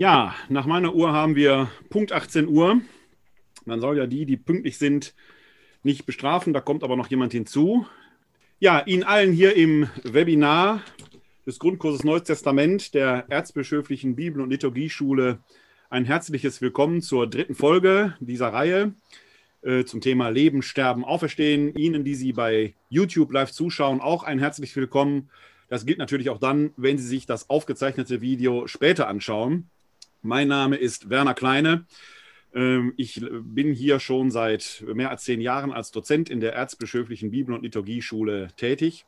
Ja, nach meiner Uhr haben wir Punkt 18 Uhr. Man soll ja die, die pünktlich sind, nicht bestrafen. Da kommt aber noch jemand hinzu. Ja, Ihnen allen hier im Webinar des Grundkurses Neues Testament der Erzbischöflichen Bibel- und Liturgieschule ein herzliches Willkommen zur dritten Folge dieser Reihe äh, zum Thema Leben, Sterben, Auferstehen. Ihnen, die Sie bei YouTube live zuschauen, auch ein herzliches Willkommen. Das gilt natürlich auch dann, wenn Sie sich das aufgezeichnete Video später anschauen. Mein Name ist Werner Kleine. Ähm, ich bin hier schon seit mehr als zehn Jahren als Dozent in der Erzbischöflichen Bibel- und Liturgieschule tätig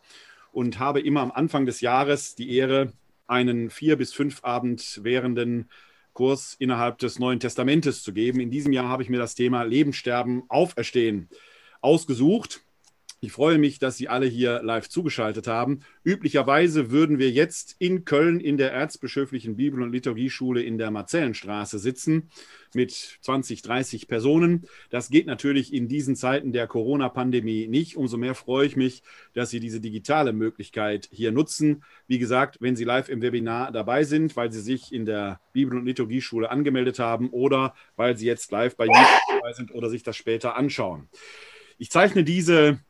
und habe immer am Anfang des Jahres die Ehre, einen vier bis fünf Abend währenden Kurs innerhalb des Neuen Testamentes zu geben. In diesem Jahr habe ich mir das Thema Leben, Sterben, Auferstehen ausgesucht. Ich freue mich, dass Sie alle hier live zugeschaltet haben. Üblicherweise würden wir jetzt in Köln in der Erzbischöflichen Bibel- und Liturgieschule in der Marzellenstraße sitzen mit 20, 30 Personen. Das geht natürlich in diesen Zeiten der Corona-Pandemie nicht. Umso mehr freue ich mich, dass Sie diese digitale Möglichkeit hier nutzen. Wie gesagt, wenn Sie live im Webinar dabei sind, weil Sie sich in der Bibel- und Liturgieschule angemeldet haben oder weil Sie jetzt live bei YouTube dabei sind oder sich das später anschauen. Ich zeichne diese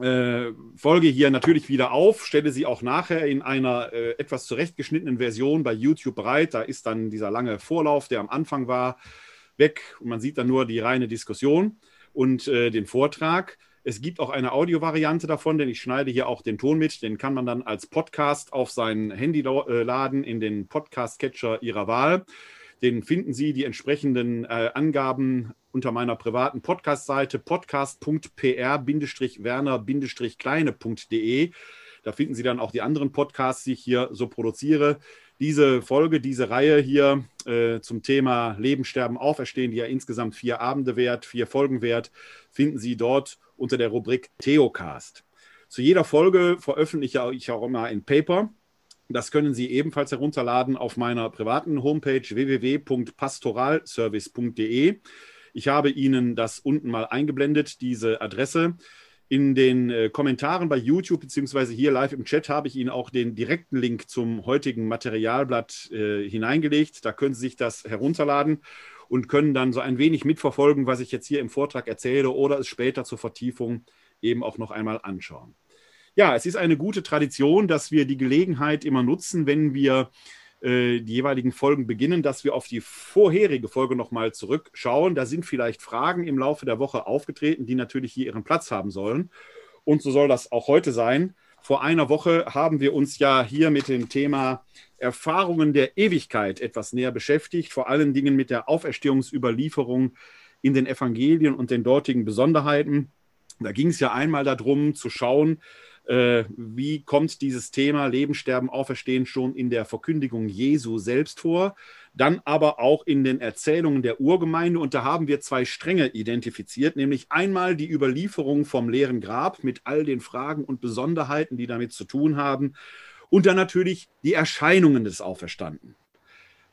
äh, Folge hier natürlich wieder auf, stelle sie auch nachher in einer äh, etwas zurechtgeschnittenen Version bei YouTube bereit. Da ist dann dieser lange Vorlauf, der am Anfang war, weg und man sieht dann nur die reine Diskussion und äh, den Vortrag. Es gibt auch eine Audiovariante davon, denn ich schneide hier auch den Ton mit. Den kann man dann als Podcast auf sein Handy äh, laden, in den Podcast-Catcher Ihrer Wahl. Den finden Sie die entsprechenden äh, Angaben unter meiner privaten Podcast-Seite podcast.pr-werner-kleine.de. Da finden Sie dann auch die anderen Podcasts, die ich hier so produziere. Diese Folge, diese Reihe hier äh, zum Thema Leben, Sterben, Auferstehen, die ja insgesamt vier Abende wert, vier Folgen wert, finden Sie dort unter der Rubrik Theocast. Zu jeder Folge veröffentliche ich auch immer ein Paper. Das können Sie ebenfalls herunterladen auf meiner privaten Homepage www.pastoralservice.de. Ich habe Ihnen das unten mal eingeblendet, diese Adresse. In den äh, Kommentaren bei YouTube beziehungsweise hier live im Chat habe ich Ihnen auch den direkten Link zum heutigen Materialblatt äh, hineingelegt. Da können Sie sich das herunterladen und können dann so ein wenig mitverfolgen, was ich jetzt hier im Vortrag erzähle oder es später zur Vertiefung eben auch noch einmal anschauen. Ja, es ist eine gute Tradition, dass wir die Gelegenheit immer nutzen, wenn wir äh, die jeweiligen Folgen beginnen, dass wir auf die vorherige Folge nochmal zurückschauen. Da sind vielleicht Fragen im Laufe der Woche aufgetreten, die natürlich hier ihren Platz haben sollen. Und so soll das auch heute sein. Vor einer Woche haben wir uns ja hier mit dem Thema Erfahrungen der Ewigkeit etwas näher beschäftigt, vor allen Dingen mit der Auferstehungsüberlieferung in den Evangelien und den dortigen Besonderheiten. Da ging es ja einmal darum zu schauen, wie kommt dieses Thema Leben, Sterben, Auferstehen schon in der Verkündigung Jesu selbst vor, dann aber auch in den Erzählungen der Urgemeinde. Und da haben wir zwei Stränge identifiziert, nämlich einmal die Überlieferung vom leeren Grab mit all den Fragen und Besonderheiten, die damit zu tun haben, und dann natürlich die Erscheinungen des Auferstandenen.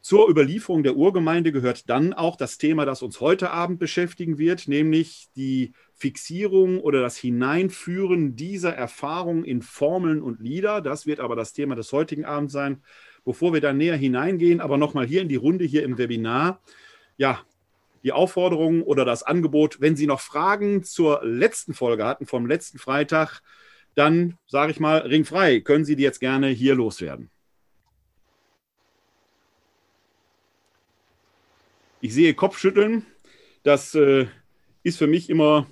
Zur Überlieferung der Urgemeinde gehört dann auch das Thema, das uns heute Abend beschäftigen wird, nämlich die Fixierung oder das Hineinführen dieser Erfahrung in Formeln und Lieder. Das wird aber das Thema des heutigen Abends sein. Bevor wir da näher hineingehen, aber nochmal hier in die Runde, hier im Webinar. Ja, die Aufforderung oder das Angebot, wenn Sie noch Fragen zur letzten Folge hatten, vom letzten Freitag, dann sage ich mal, ringfrei, können Sie die jetzt gerne hier loswerden. Ich sehe Kopfschütteln. Das äh, ist für mich immer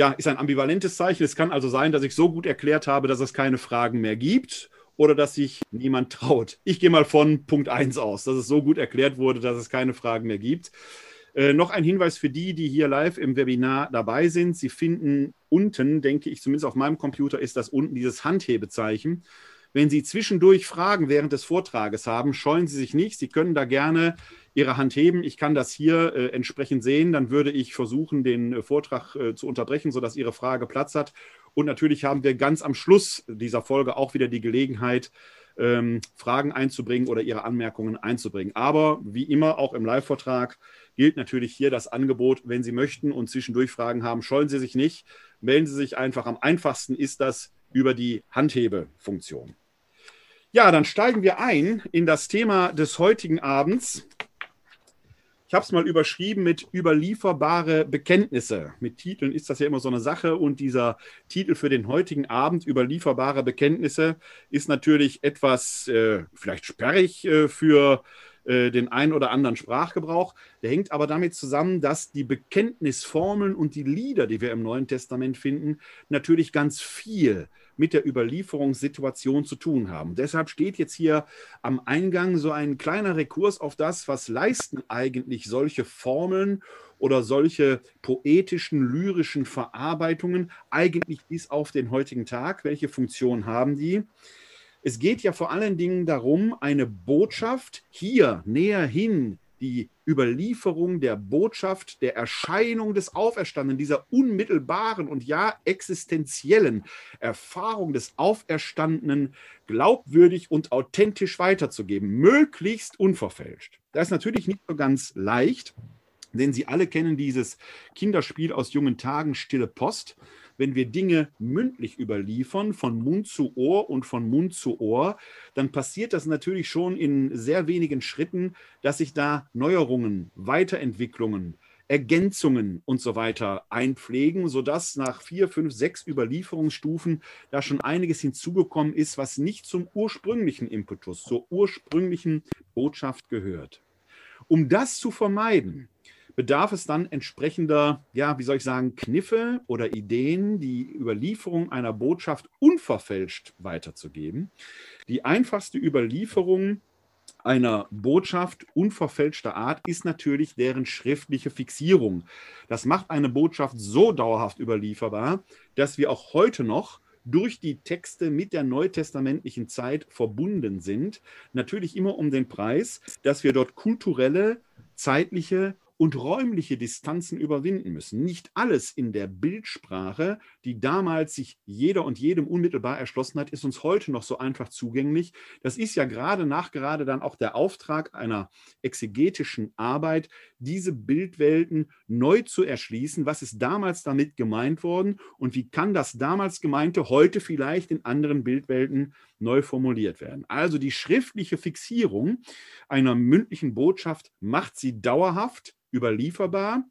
ja, ist ein ambivalentes Zeichen. Es kann also sein, dass ich so gut erklärt habe, dass es keine Fragen mehr gibt oder dass sich niemand traut. Ich gehe mal von Punkt 1 aus, dass es so gut erklärt wurde, dass es keine Fragen mehr gibt. Äh, noch ein Hinweis für die, die hier live im Webinar dabei sind. Sie finden unten, denke ich, zumindest auf meinem Computer ist das unten dieses Handhebezeichen. Wenn Sie zwischendurch Fragen während des Vortrages haben, scheuen Sie sich nicht. Sie können da gerne Ihre Hand heben. Ich kann das hier äh, entsprechend sehen. Dann würde ich versuchen, den äh, Vortrag äh, zu unterbrechen, sodass Ihre Frage Platz hat. Und natürlich haben wir ganz am Schluss dieser Folge auch wieder die Gelegenheit, ähm, Fragen einzubringen oder Ihre Anmerkungen einzubringen. Aber wie immer, auch im Live-Vortrag gilt natürlich hier das Angebot, wenn Sie möchten und zwischendurch Fragen haben, scheuen Sie sich nicht. Melden Sie sich einfach. Am einfachsten ist das über die Handhebefunktion. Ja, dann steigen wir ein in das Thema des heutigen Abends. Ich habe es mal überschrieben mit überlieferbare Bekenntnisse. Mit Titeln ist das ja immer so eine Sache und dieser Titel für den heutigen Abend, überlieferbare Bekenntnisse, ist natürlich etwas äh, vielleicht sperrig äh, für äh, den einen oder anderen Sprachgebrauch. Der hängt aber damit zusammen, dass die Bekenntnisformeln und die Lieder, die wir im Neuen Testament finden, natürlich ganz viel mit der Überlieferungssituation zu tun haben. Deshalb steht jetzt hier am Eingang so ein kleiner Rekurs auf das, was leisten eigentlich solche Formeln oder solche poetischen, lyrischen Verarbeitungen eigentlich bis auf den heutigen Tag. Welche Funktion haben die? Es geht ja vor allen Dingen darum, eine Botschaft hier näher hin, die Überlieferung der Botschaft, der Erscheinung des Auferstandenen, dieser unmittelbaren und ja existenziellen Erfahrung des Auferstandenen glaubwürdig und authentisch weiterzugeben, möglichst unverfälscht. Das ist natürlich nicht so ganz leicht, denn Sie alle kennen dieses Kinderspiel aus jungen Tagen, Stille Post wenn wir Dinge mündlich überliefern, von Mund zu Ohr und von Mund zu Ohr, dann passiert das natürlich schon in sehr wenigen Schritten, dass sich da Neuerungen, Weiterentwicklungen, Ergänzungen und so weiter einpflegen, sodass nach vier, fünf, sechs Überlieferungsstufen da schon einiges hinzugekommen ist, was nicht zum ursprünglichen Impetus, zur ursprünglichen Botschaft gehört. Um das zu vermeiden, bedarf es dann entsprechender, ja, wie soll ich sagen, Kniffe oder Ideen, die Überlieferung einer Botschaft unverfälscht weiterzugeben. Die einfachste Überlieferung einer Botschaft unverfälschter Art ist natürlich deren schriftliche Fixierung. Das macht eine Botschaft so dauerhaft überlieferbar, dass wir auch heute noch durch die Texte mit der neutestamentlichen Zeit verbunden sind. Natürlich immer um den Preis, dass wir dort kulturelle, zeitliche und räumliche Distanzen überwinden müssen. Nicht alles in der Bildsprache, die damals sich jeder und jedem unmittelbar erschlossen hat, ist uns heute noch so einfach zugänglich. Das ist ja gerade nachgerade dann auch der Auftrag einer exegetischen Arbeit, diese Bildwelten neu zu erschließen. Was ist damals damit gemeint worden und wie kann das damals Gemeinte heute vielleicht in anderen Bildwelten neu formuliert werden? Also die schriftliche Fixierung einer mündlichen Botschaft macht sie dauerhaft überlieferbar,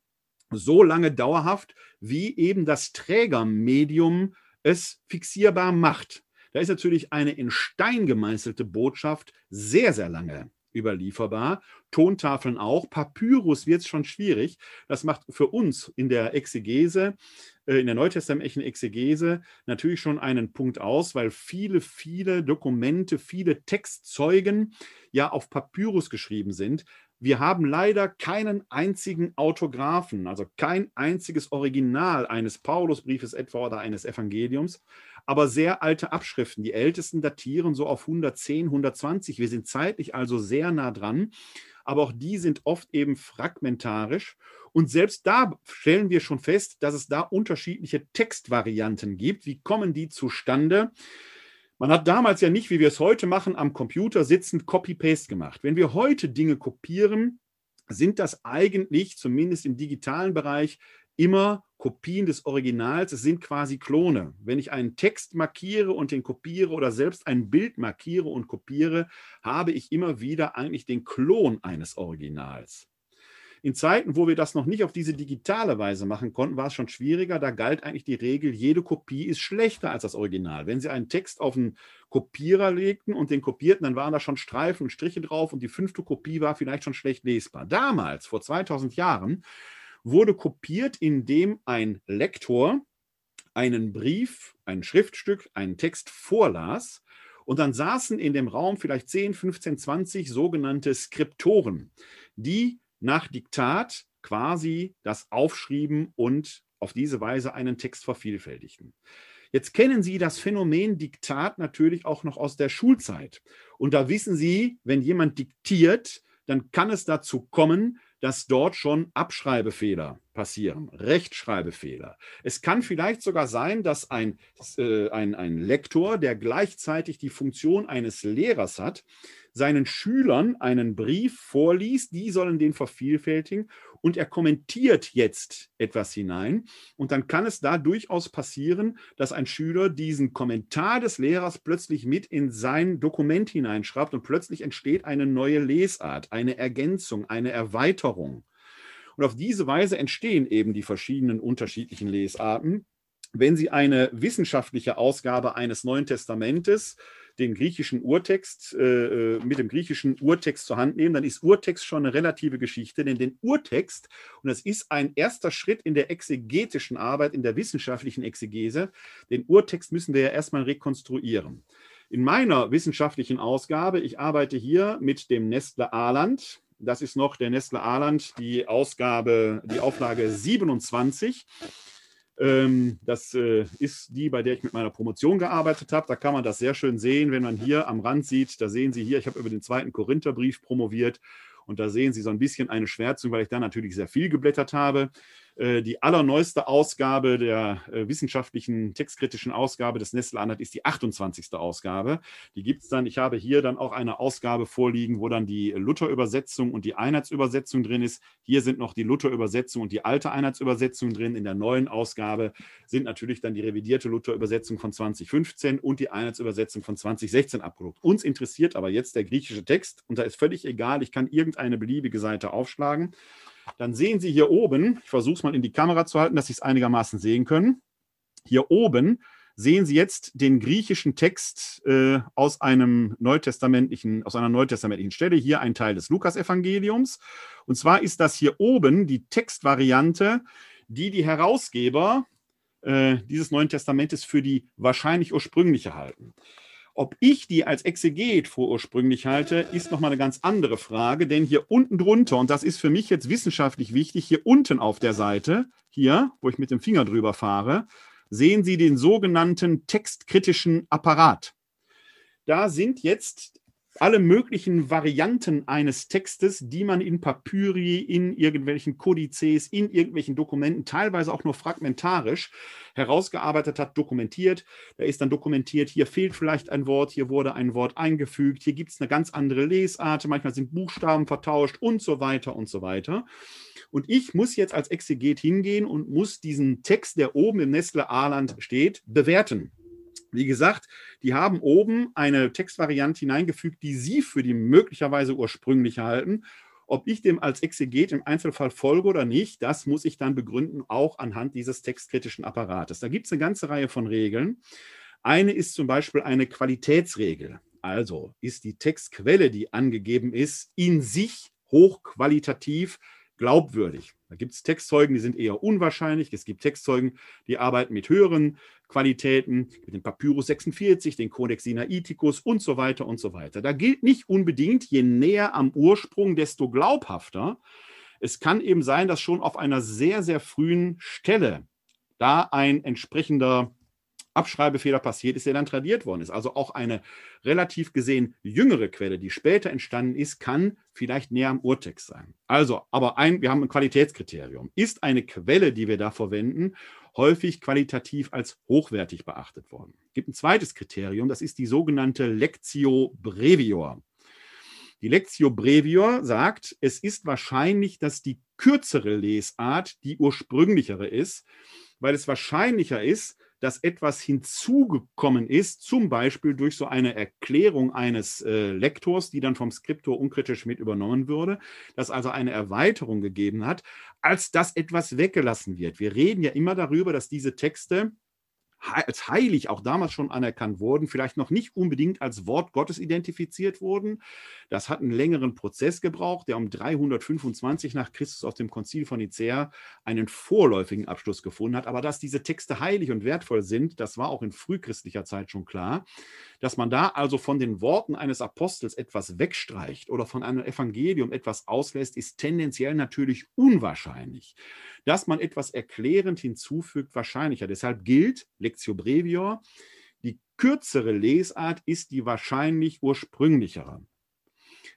so lange dauerhaft, wie eben das Trägermedium es fixierbar macht. Da ist natürlich eine in Stein gemeißelte Botschaft sehr, sehr lange überlieferbar. Tontafeln auch. Papyrus wird es schon schwierig. Das macht für uns in der Exegese, äh, in der neutestamentlichen Exegese natürlich schon einen Punkt aus, weil viele, viele Dokumente, viele Textzeugen ja auf Papyrus geschrieben sind. Wir haben leider keinen einzigen Autographen, also kein einziges Original eines Paulusbriefes etwa oder eines Evangeliums, aber sehr alte Abschriften. Die ältesten datieren so auf 110, 120. Wir sind zeitlich also sehr nah dran, aber auch die sind oft eben fragmentarisch. Und selbst da stellen wir schon fest, dass es da unterschiedliche Textvarianten gibt. Wie kommen die zustande? Man hat damals ja nicht, wie wir es heute machen, am Computer sitzend Copy-Paste gemacht. Wenn wir heute Dinge kopieren, sind das eigentlich, zumindest im digitalen Bereich, immer Kopien des Originals. Es sind quasi Klone. Wenn ich einen Text markiere und den kopiere oder selbst ein Bild markiere und kopiere, habe ich immer wieder eigentlich den Klon eines Originals. In Zeiten, wo wir das noch nicht auf diese digitale Weise machen konnten, war es schon schwieriger. Da galt eigentlich die Regel, jede Kopie ist schlechter als das Original. Wenn Sie einen Text auf einen Kopierer legten und den kopierten, dann waren da schon Streifen und Striche drauf und die fünfte Kopie war vielleicht schon schlecht lesbar. Damals, vor 2000 Jahren, wurde kopiert, indem ein Lektor einen Brief, ein Schriftstück, einen Text vorlas. Und dann saßen in dem Raum vielleicht 10, 15, 20 sogenannte Skriptoren, die nach Diktat quasi das aufschrieben und auf diese Weise einen Text vervielfältigten. Jetzt kennen Sie das Phänomen Diktat natürlich auch noch aus der Schulzeit. Und da wissen Sie, wenn jemand diktiert, dann kann es dazu kommen, dass dort schon Abschreibefehler passieren, Rechtschreibefehler. Es kann vielleicht sogar sein, dass ein, äh, ein, ein Lektor, der gleichzeitig die Funktion eines Lehrers hat, seinen Schülern einen Brief vorliest, die sollen den vervielfältigen und er kommentiert jetzt etwas hinein. Und dann kann es da durchaus passieren, dass ein Schüler diesen Kommentar des Lehrers plötzlich mit in sein Dokument hineinschreibt und plötzlich entsteht eine neue Lesart, eine Ergänzung, eine Erweiterung. Und auf diese Weise entstehen eben die verschiedenen unterschiedlichen Lesarten. Wenn Sie eine wissenschaftliche Ausgabe eines Neuen Testamentes den griechischen Urtext äh, äh, mit dem griechischen Urtext zur Hand nehmen, dann ist Urtext schon eine relative Geschichte, denn den Urtext, und das ist ein erster Schritt in der exegetischen Arbeit, in der wissenschaftlichen Exegese, den Urtext müssen wir ja erstmal rekonstruieren. In meiner wissenschaftlichen Ausgabe, ich arbeite hier mit dem Nestle Aland, das ist noch der Nestle Aland, die Ausgabe, die Auflage 27. Ähm, das äh, ist die, bei der ich mit meiner Promotion gearbeitet habe. Da kann man das sehr schön sehen, wenn man hier am Rand sieht. Da sehen Sie hier, ich habe über den zweiten Korintherbrief promoviert und da sehen Sie so ein bisschen eine Schwärzung, weil ich da natürlich sehr viel geblättert habe. Äh, die allerneueste Ausgabe der äh, wissenschaftlichen textkritischen Ausgabe des Nestle Anhalt ist die 28. Ausgabe. Die gibt es dann. Ich habe hier dann auch eine Ausgabe vorliegen, wo dann die Luther-Übersetzung und die Einheitsübersetzung drin ist. Hier sind noch die Luther-Übersetzung und die alte Einheitsübersetzung drin. In der neuen Ausgabe sind natürlich dann die revidierte Luther-Übersetzung von 2015 und die Einheitsübersetzung von 2016 abgedruckt. Uns interessiert aber jetzt der griechische Text und da ist völlig egal, ich kann irgendeine beliebige Seite aufschlagen dann sehen Sie hier oben, ich versuche es mal in die Kamera zu halten, dass Sie es einigermaßen sehen können. Hier oben sehen Sie jetzt den griechischen Text äh, aus einem neutestamentlichen, aus einer neutestamentlichen Stelle, hier ein Teil des Lukasevangeliums. Und zwar ist das hier oben die Textvariante, die die Herausgeber äh, dieses Neuen Testamentes für die wahrscheinlich ursprüngliche halten. Ob ich die als Exeget vorursprünglich halte, ist nochmal eine ganz andere Frage, denn hier unten drunter, und das ist für mich jetzt wissenschaftlich wichtig, hier unten auf der Seite, hier, wo ich mit dem Finger drüber fahre, sehen Sie den sogenannten textkritischen Apparat. Da sind jetzt alle möglichen Varianten eines Textes, die man in Papyri, in irgendwelchen Kodizes, in irgendwelchen Dokumenten, teilweise auch nur fragmentarisch herausgearbeitet hat, dokumentiert. Da ist dann dokumentiert, hier fehlt vielleicht ein Wort, hier wurde ein Wort eingefügt, hier gibt es eine ganz andere Lesart, manchmal sind Buchstaben vertauscht und so weiter und so weiter. Und ich muss jetzt als Exeget hingehen und muss diesen Text, der oben im Nestle Aland steht, bewerten. Wie gesagt, die haben oben eine Textvariante hineingefügt, die Sie für die möglicherweise ursprünglich halten. Ob ich dem als Exeget im Einzelfall folge oder nicht, das muss ich dann begründen, auch anhand dieses textkritischen Apparates. Da gibt es eine ganze Reihe von Regeln. Eine ist zum Beispiel eine Qualitätsregel. Also ist die Textquelle, die angegeben ist, in sich hochqualitativ glaubwürdig. Da gibt es Textzeugen, die sind eher unwahrscheinlich. Es gibt Textzeugen, die arbeiten mit höheren Qualitäten, mit dem Papyrus 46, den Codex Sinaiticus und so weiter und so weiter. Da gilt nicht unbedingt, je näher am Ursprung, desto glaubhafter. Es kann eben sein, dass schon auf einer sehr, sehr frühen Stelle da ein entsprechender Abschreibefehler passiert ist, der dann tradiert worden ist. Also auch eine relativ gesehen jüngere Quelle, die später entstanden ist, kann vielleicht näher am Urtext sein. Also, aber ein, wir haben ein Qualitätskriterium. Ist eine Quelle, die wir da verwenden, häufig qualitativ als hochwertig beachtet worden? Es gibt ein zweites Kriterium, das ist die sogenannte Lectio Brevior. Die Lectio Brevior sagt, es ist wahrscheinlich, dass die kürzere Lesart die ursprünglichere ist, weil es wahrscheinlicher ist, dass etwas hinzugekommen ist, zum Beispiel durch so eine Erklärung eines äh, Lektors, die dann vom Skriptor unkritisch mit übernommen würde, dass also eine Erweiterung gegeben hat, als dass etwas weggelassen wird. Wir reden ja immer darüber, dass diese Texte als heilig auch damals schon anerkannt wurden, vielleicht noch nicht unbedingt als Wort Gottes identifiziert wurden. Das hat einen längeren Prozess gebraucht, der um 325 nach Christus auf dem Konzil von Nicäa einen vorläufigen Abschluss gefunden hat. Aber dass diese Texte heilig und wertvoll sind, das war auch in frühchristlicher Zeit schon klar. Dass man da also von den Worten eines Apostels etwas wegstreicht oder von einem Evangelium etwas auslässt, ist tendenziell natürlich unwahrscheinlich dass man etwas erklärend hinzufügt, wahrscheinlicher. Deshalb gilt Lectio Brevior, die kürzere Lesart ist die wahrscheinlich ursprünglichere.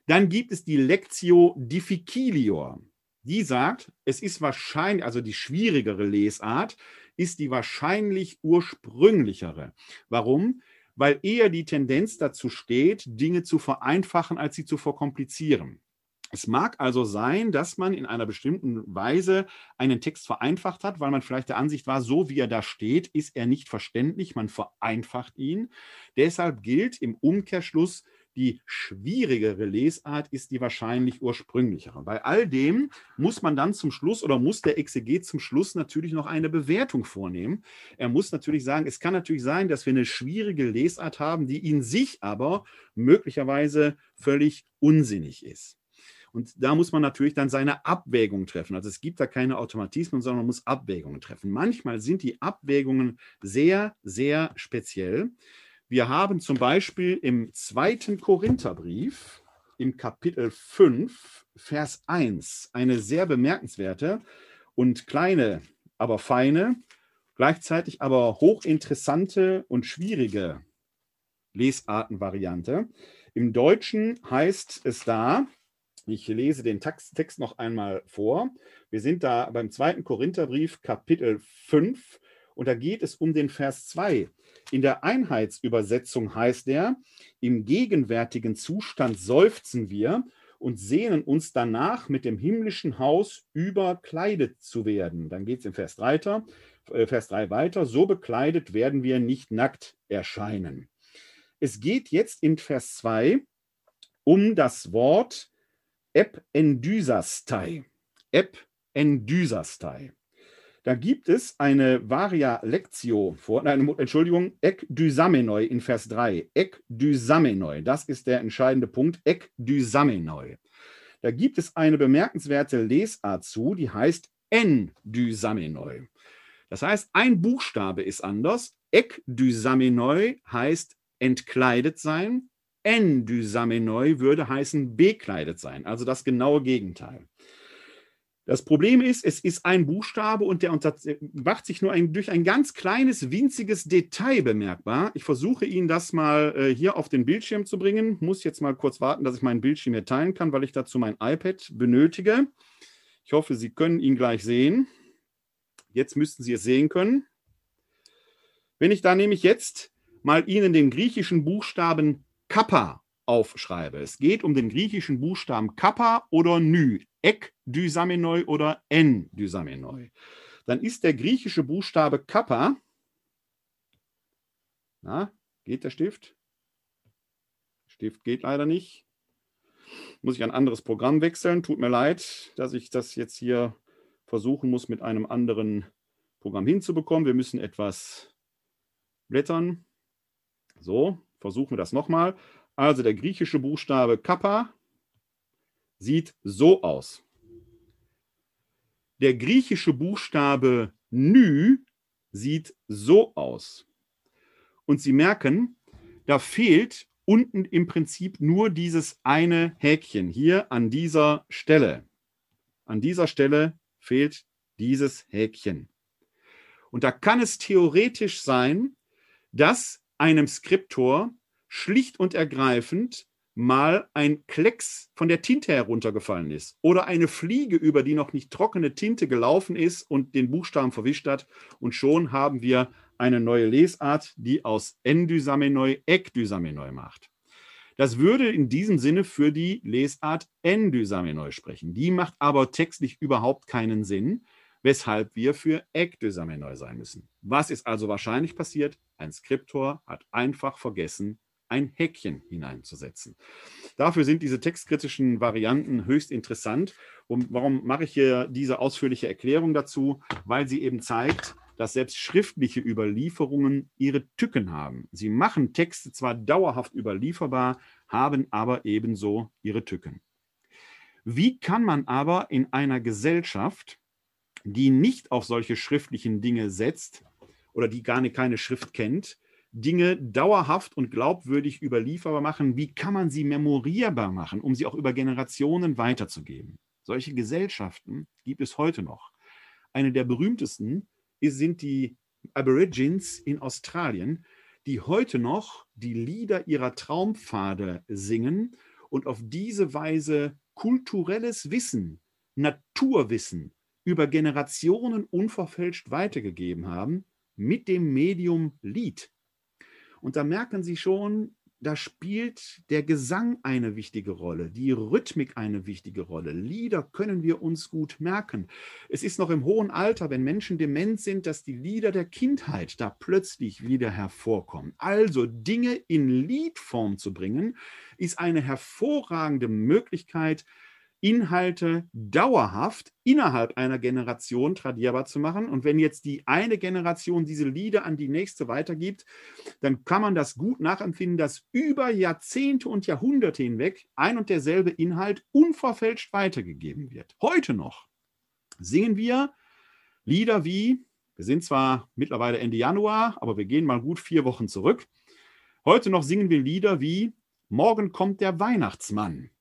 Dann gibt es die Lectio Difficilior. Die sagt, es ist wahrscheinlich, also die schwierigere Lesart ist die wahrscheinlich ursprünglichere. Warum? Weil eher die Tendenz dazu steht, Dinge zu vereinfachen, als sie zu verkomplizieren. Es mag also sein, dass man in einer bestimmten Weise einen Text vereinfacht hat, weil man vielleicht der Ansicht war, so wie er da steht, ist er nicht verständlich, man vereinfacht ihn. Deshalb gilt im Umkehrschluss die schwierigere Lesart ist die wahrscheinlich ursprünglichere. Bei all dem muss man dann zum Schluss oder muss der Exeget zum Schluss natürlich noch eine Bewertung vornehmen. Er muss natürlich sagen, es kann natürlich sein, dass wir eine schwierige Lesart haben, die in sich aber möglicherweise völlig unsinnig ist. Und da muss man natürlich dann seine Abwägung treffen. Also es gibt da keine Automatismen, sondern man muss Abwägungen treffen. Manchmal sind die Abwägungen sehr, sehr speziell. Wir haben zum Beispiel im zweiten Korintherbrief, im Kapitel 5, Vers 1, eine sehr bemerkenswerte und kleine, aber feine, gleichzeitig aber hochinteressante und schwierige Lesartenvariante. Im Deutschen heißt es da, ich lese den Text noch einmal vor. Wir sind da beim zweiten Korintherbrief, Kapitel 5, und da geht es um den Vers 2. In der Einheitsübersetzung heißt er, im gegenwärtigen Zustand seufzen wir und sehnen uns danach, mit dem himmlischen Haus überkleidet zu werden. Dann geht es im Vers 3, äh, Vers 3 weiter, so bekleidet werden wir nicht nackt erscheinen. Es geht jetzt in Vers 2 um das Wort Ependysastai. Ependysastai. Da gibt es eine Varia Lectio vor, nein, Entschuldigung, Ekdysamenoi in Vers 3. Ekdysamenoi, das ist der entscheidende Punkt. Ekdysamenoi. Da gibt es eine bemerkenswerte Lesart zu, die heißt Endysamenoi. Das heißt, ein Buchstabe ist anders. Ekdysamenoi heißt entkleidet sein. Endysamenoi würde heißen bekleidet sein, also das genaue Gegenteil. Das Problem ist, es ist ein Buchstabe und der macht sich nur ein, durch ein ganz kleines, winziges Detail bemerkbar. Ich versuche Ihnen das mal äh, hier auf den Bildschirm zu bringen. Muss jetzt mal kurz warten, dass ich meinen Bildschirm hier teilen kann, weil ich dazu mein iPad benötige. Ich hoffe, Sie können ihn gleich sehen. Jetzt müssten Sie es sehen können. Wenn ich da nämlich jetzt mal Ihnen den griechischen Buchstaben Kappa aufschreibe. Es geht um den griechischen Buchstaben Kappa oder Ny, Ek Dysamenoi oder N Dysamenoi. Dann ist der griechische Buchstabe Kappa. Na, geht der Stift? Stift geht leider nicht. Muss ich ein anderes Programm wechseln. Tut mir leid, dass ich das jetzt hier versuchen muss, mit einem anderen Programm hinzubekommen. Wir müssen etwas blättern. So, versuchen wir das nochmal. Also der griechische Buchstabe Kappa sieht so aus. Der griechische Buchstabe Ny sieht so aus. Und Sie merken, da fehlt unten im Prinzip nur dieses eine Häkchen hier an dieser Stelle. An dieser Stelle fehlt dieses Häkchen. Und da kann es theoretisch sein, dass einem Skriptor schlicht und ergreifend mal ein Klecks von der Tinte heruntergefallen ist oder eine Fliege über die noch nicht trockene Tinte gelaufen ist und den Buchstaben verwischt hat und schon haben wir eine neue Lesart, die aus Endysamenoi Ekdysamenoi macht. Das würde in diesem Sinne für die Lesart Endysamenoi sprechen. Die macht aber textlich überhaupt keinen Sinn, weshalb wir für Ekdysamenoi sein müssen. Was ist also wahrscheinlich passiert? Ein Skriptor hat einfach vergessen, ein Häkchen hineinzusetzen. Dafür sind diese textkritischen Varianten höchst interessant. Und warum mache ich hier diese ausführliche Erklärung dazu? Weil sie eben zeigt, dass selbst schriftliche Überlieferungen ihre Tücken haben. Sie machen Texte zwar dauerhaft überlieferbar, haben aber ebenso ihre Tücken. Wie kann man aber in einer Gesellschaft, die nicht auf solche schriftlichen Dinge setzt oder die gar keine Schrift kennt, Dinge dauerhaft und glaubwürdig überlieferbar machen? Wie kann man sie memorierbar machen, um sie auch über Generationen weiterzugeben? Solche Gesellschaften gibt es heute noch. Eine der berühmtesten sind die Aborigines in Australien, die heute noch die Lieder ihrer Traumpfade singen und auf diese Weise kulturelles Wissen, Naturwissen über Generationen unverfälscht weitergegeben haben mit dem Medium Lied. Und da merken Sie schon, da spielt der Gesang eine wichtige Rolle, die Rhythmik eine wichtige Rolle. Lieder können wir uns gut merken. Es ist noch im hohen Alter, wenn Menschen dement sind, dass die Lieder der Kindheit da plötzlich wieder hervorkommen. Also Dinge in Liedform zu bringen, ist eine hervorragende Möglichkeit, Inhalte dauerhaft innerhalb einer Generation tradierbar zu machen. Und wenn jetzt die eine Generation diese Lieder an die nächste weitergibt, dann kann man das gut nachempfinden, dass über Jahrzehnte und Jahrhunderte hinweg ein und derselbe Inhalt unverfälscht weitergegeben wird. Heute noch singen wir Lieder wie, wir sind zwar mittlerweile Ende Januar, aber wir gehen mal gut vier Wochen zurück. Heute noch singen wir Lieder wie Morgen kommt der Weihnachtsmann.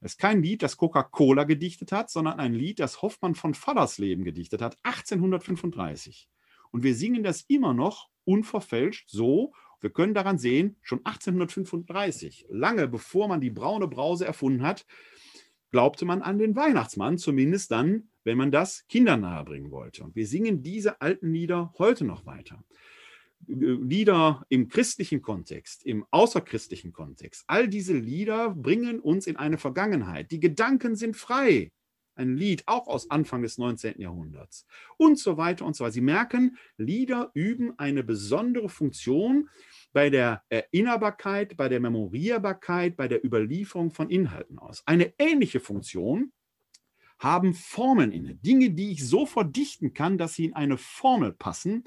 Das ist kein Lied, das Coca-Cola gedichtet hat, sondern ein Lied, das Hoffmann von Fallersleben gedichtet hat, 1835. Und wir singen das immer noch unverfälscht so. Wir können daran sehen, schon 1835, lange bevor man die braune Brause erfunden hat, glaubte man an den Weihnachtsmann, zumindest dann, wenn man das Kindern nahebringen wollte. Und wir singen diese alten Lieder heute noch weiter. Lieder im christlichen Kontext, im außerchristlichen Kontext, all diese Lieder bringen uns in eine Vergangenheit. Die Gedanken sind frei. Ein Lied auch aus Anfang des 19. Jahrhunderts und so weiter und so weiter. Sie merken, Lieder üben eine besondere Funktion bei der Erinnerbarkeit, bei der Memorierbarkeit, bei der Überlieferung von Inhalten aus. Eine ähnliche Funktion haben Formeln inne. Dinge, die ich so verdichten kann, dass sie in eine Formel passen,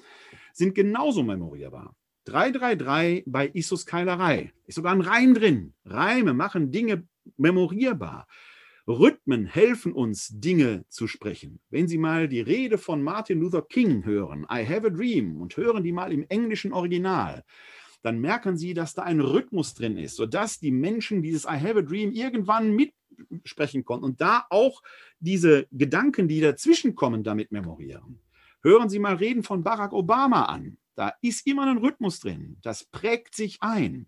sind genauso memorierbar. 333 bei Isus Keilerei. Ist sogar ein Reim drin. Reime machen Dinge memorierbar. Rhythmen helfen uns, Dinge zu sprechen. Wenn Sie mal die Rede von Martin Luther King hören, I have a dream, und hören die mal im englischen Original, dann merken Sie, dass da ein Rhythmus drin ist, sodass die Menschen dieses I have a dream irgendwann mitsprechen konnten und da auch diese Gedanken, die dazwischen kommen, damit memorieren. Hören Sie mal Reden von Barack Obama an. Da ist immer ein Rhythmus drin. Das prägt sich ein.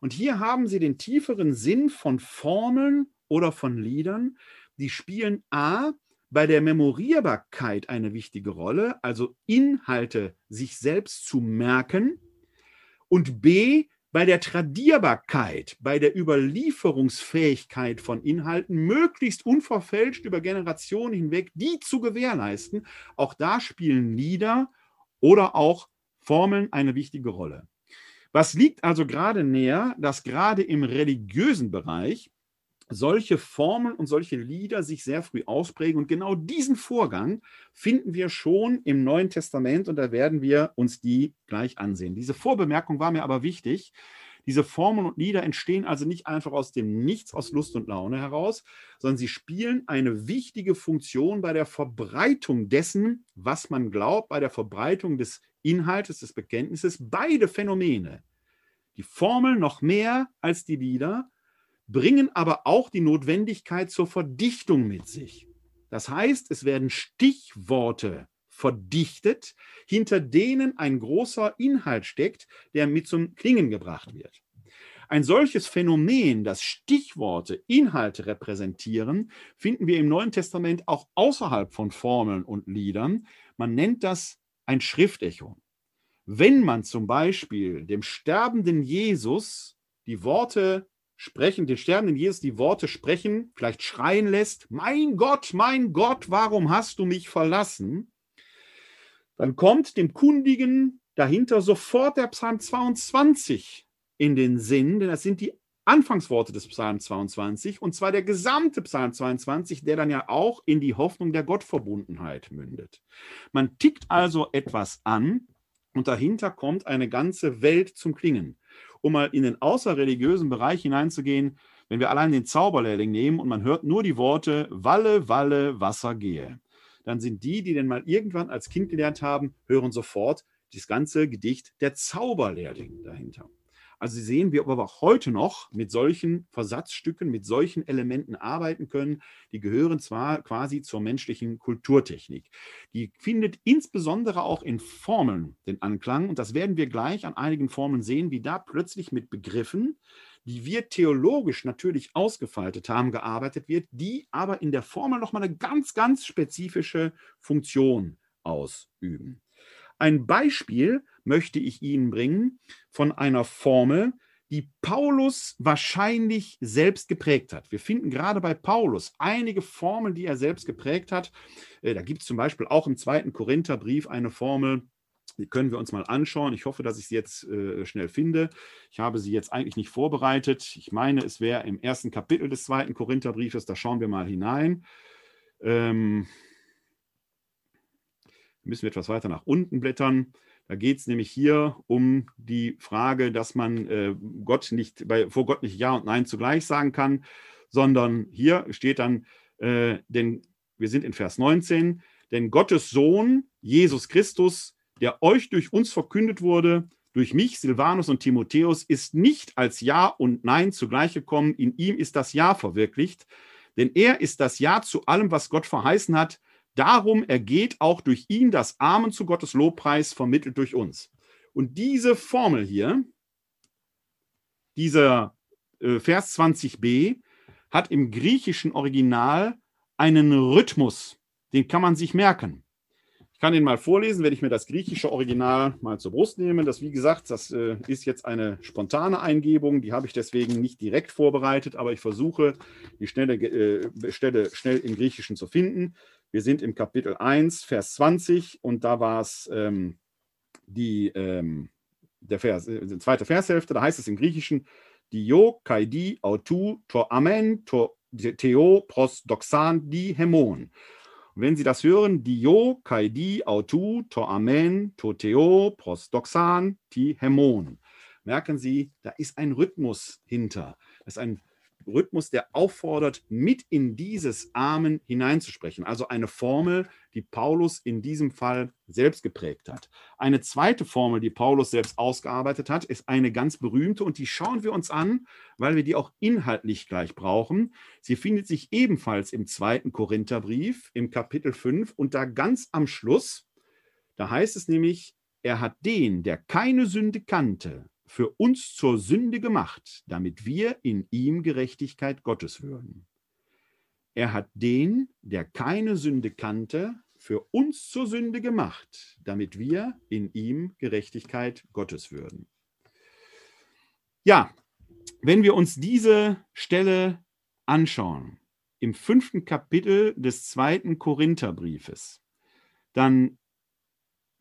Und hier haben Sie den tieferen Sinn von Formeln oder von Liedern. Die spielen A bei der Memorierbarkeit eine wichtige Rolle, also Inhalte sich selbst zu merken. Und B bei der Tradierbarkeit, bei der Überlieferungsfähigkeit von Inhalten möglichst unverfälscht über Generationen hinweg, die zu gewährleisten. Auch da spielen Lieder oder auch Formeln eine wichtige Rolle. Was liegt also gerade näher, dass gerade im religiösen Bereich solche Formeln und solche Lieder sich sehr früh ausprägen. Und genau diesen Vorgang finden wir schon im Neuen Testament und da werden wir uns die gleich ansehen. Diese Vorbemerkung war mir aber wichtig. Diese Formeln und Lieder entstehen also nicht einfach aus dem Nichts, aus Lust und Laune heraus, sondern sie spielen eine wichtige Funktion bei der Verbreitung dessen, was man glaubt, bei der Verbreitung des Inhaltes, des Bekenntnisses. Beide Phänomene, die Formel noch mehr als die Lieder, bringen aber auch die Notwendigkeit zur Verdichtung mit sich. Das heißt, es werden Stichworte verdichtet, hinter denen ein großer Inhalt steckt, der mit zum Klingen gebracht wird. Ein solches Phänomen, das Stichworte, Inhalte repräsentieren, finden wir im Neuen Testament auch außerhalb von Formeln und Liedern. Man nennt das ein Schriftecho. Wenn man zum Beispiel dem sterbenden Jesus die Worte sprechen, den sterbenden Jesus die Worte sprechen, vielleicht schreien lässt, mein Gott, mein Gott, warum hast du mich verlassen? Dann kommt dem Kundigen dahinter sofort der Psalm 22 in den Sinn, denn das sind die Anfangsworte des Psalm 22 und zwar der gesamte Psalm 22, der dann ja auch in die Hoffnung der Gottverbundenheit mündet. Man tickt also etwas an und dahinter kommt eine ganze Welt zum Klingen um mal in den außerreligiösen Bereich hineinzugehen, wenn wir allein den Zauberlehrling nehmen und man hört nur die Worte Walle, Walle, Wasser gehe, dann sind die, die denn mal irgendwann als Kind gelernt haben, hören sofort das ganze Gedicht der Zauberlehrling dahinter. Also Sie sehen, wir aber heute noch mit solchen Versatzstücken, mit solchen Elementen arbeiten können. Die gehören zwar quasi zur menschlichen Kulturtechnik. Die findet insbesondere auch in Formeln den Anklang. Und das werden wir gleich an einigen Formeln sehen, wie da plötzlich mit Begriffen, die wir theologisch natürlich ausgefaltet haben, gearbeitet wird, die aber in der Formel nochmal eine ganz, ganz spezifische Funktion ausüben. Ein Beispiel möchte ich Ihnen bringen von einer Formel, die Paulus wahrscheinlich selbst geprägt hat. Wir finden gerade bei Paulus einige Formeln, die er selbst geprägt hat. Äh, da gibt es zum Beispiel auch im zweiten Korintherbrief eine Formel, die können wir uns mal anschauen. Ich hoffe, dass ich sie jetzt äh, schnell finde. Ich habe sie jetzt eigentlich nicht vorbereitet. Ich meine, es wäre im ersten Kapitel des zweiten Korintherbriefes. Da schauen wir mal hinein. Ähm, müssen wir etwas weiter nach unten blättern. Da geht es nämlich hier um die Frage, dass man äh, Gott nicht, bei, vor Gott nicht Ja und Nein zugleich sagen kann, sondern hier steht dann, äh, denn wir sind in Vers 19, denn Gottes Sohn, Jesus Christus, der euch durch uns verkündet wurde, durch mich, Silvanus und Timotheus, ist nicht als Ja und Nein zugleich gekommen. In ihm ist das Ja verwirklicht. Denn er ist das Ja zu allem, was Gott verheißen hat. Darum ergeht auch durch ihn das Amen zu Gottes Lobpreis, vermittelt durch uns. Und diese Formel hier, dieser äh, Vers 20b, hat im griechischen Original einen Rhythmus. Den kann man sich merken kann ihn mal vorlesen, wenn ich mir das griechische Original mal zur Brust nehme. Das, wie gesagt, das äh, ist jetzt eine spontane Eingebung, die habe ich deswegen nicht direkt vorbereitet, aber ich versuche, die schnelle, äh, Stelle schnell im Griechischen zu finden. Wir sind im Kapitel 1, Vers 20 und da war es ähm, die, ähm, der Vers, äh, die zweite Vershälfte, da heißt es im Griechischen, Dio, Kaidi, Autu, Tor Amen, Tor Theo, Pros, Doxan, Di, Hemon. Und wenn Sie das hören, Dio, Kaidi, Autu, To Amen, To Theo, Prosdoxan, Ti Hemon. Merken Sie, da ist ein Rhythmus hinter. Das ist ein Rhythmus, der auffordert, mit in dieses Amen hineinzusprechen. Also eine Formel, die Paulus in diesem Fall selbst geprägt hat. Eine zweite Formel, die Paulus selbst ausgearbeitet hat, ist eine ganz berühmte und die schauen wir uns an, weil wir die auch inhaltlich gleich brauchen. Sie findet sich ebenfalls im zweiten Korintherbrief im Kapitel 5 und da ganz am Schluss, da heißt es nämlich, er hat den, der keine Sünde kannte, für uns zur Sünde gemacht, damit wir in ihm Gerechtigkeit Gottes würden. Er hat den, der keine Sünde kannte, für uns zur Sünde gemacht, damit wir in ihm Gerechtigkeit Gottes würden. Ja, wenn wir uns diese Stelle anschauen, im fünften Kapitel des zweiten Korintherbriefes, dann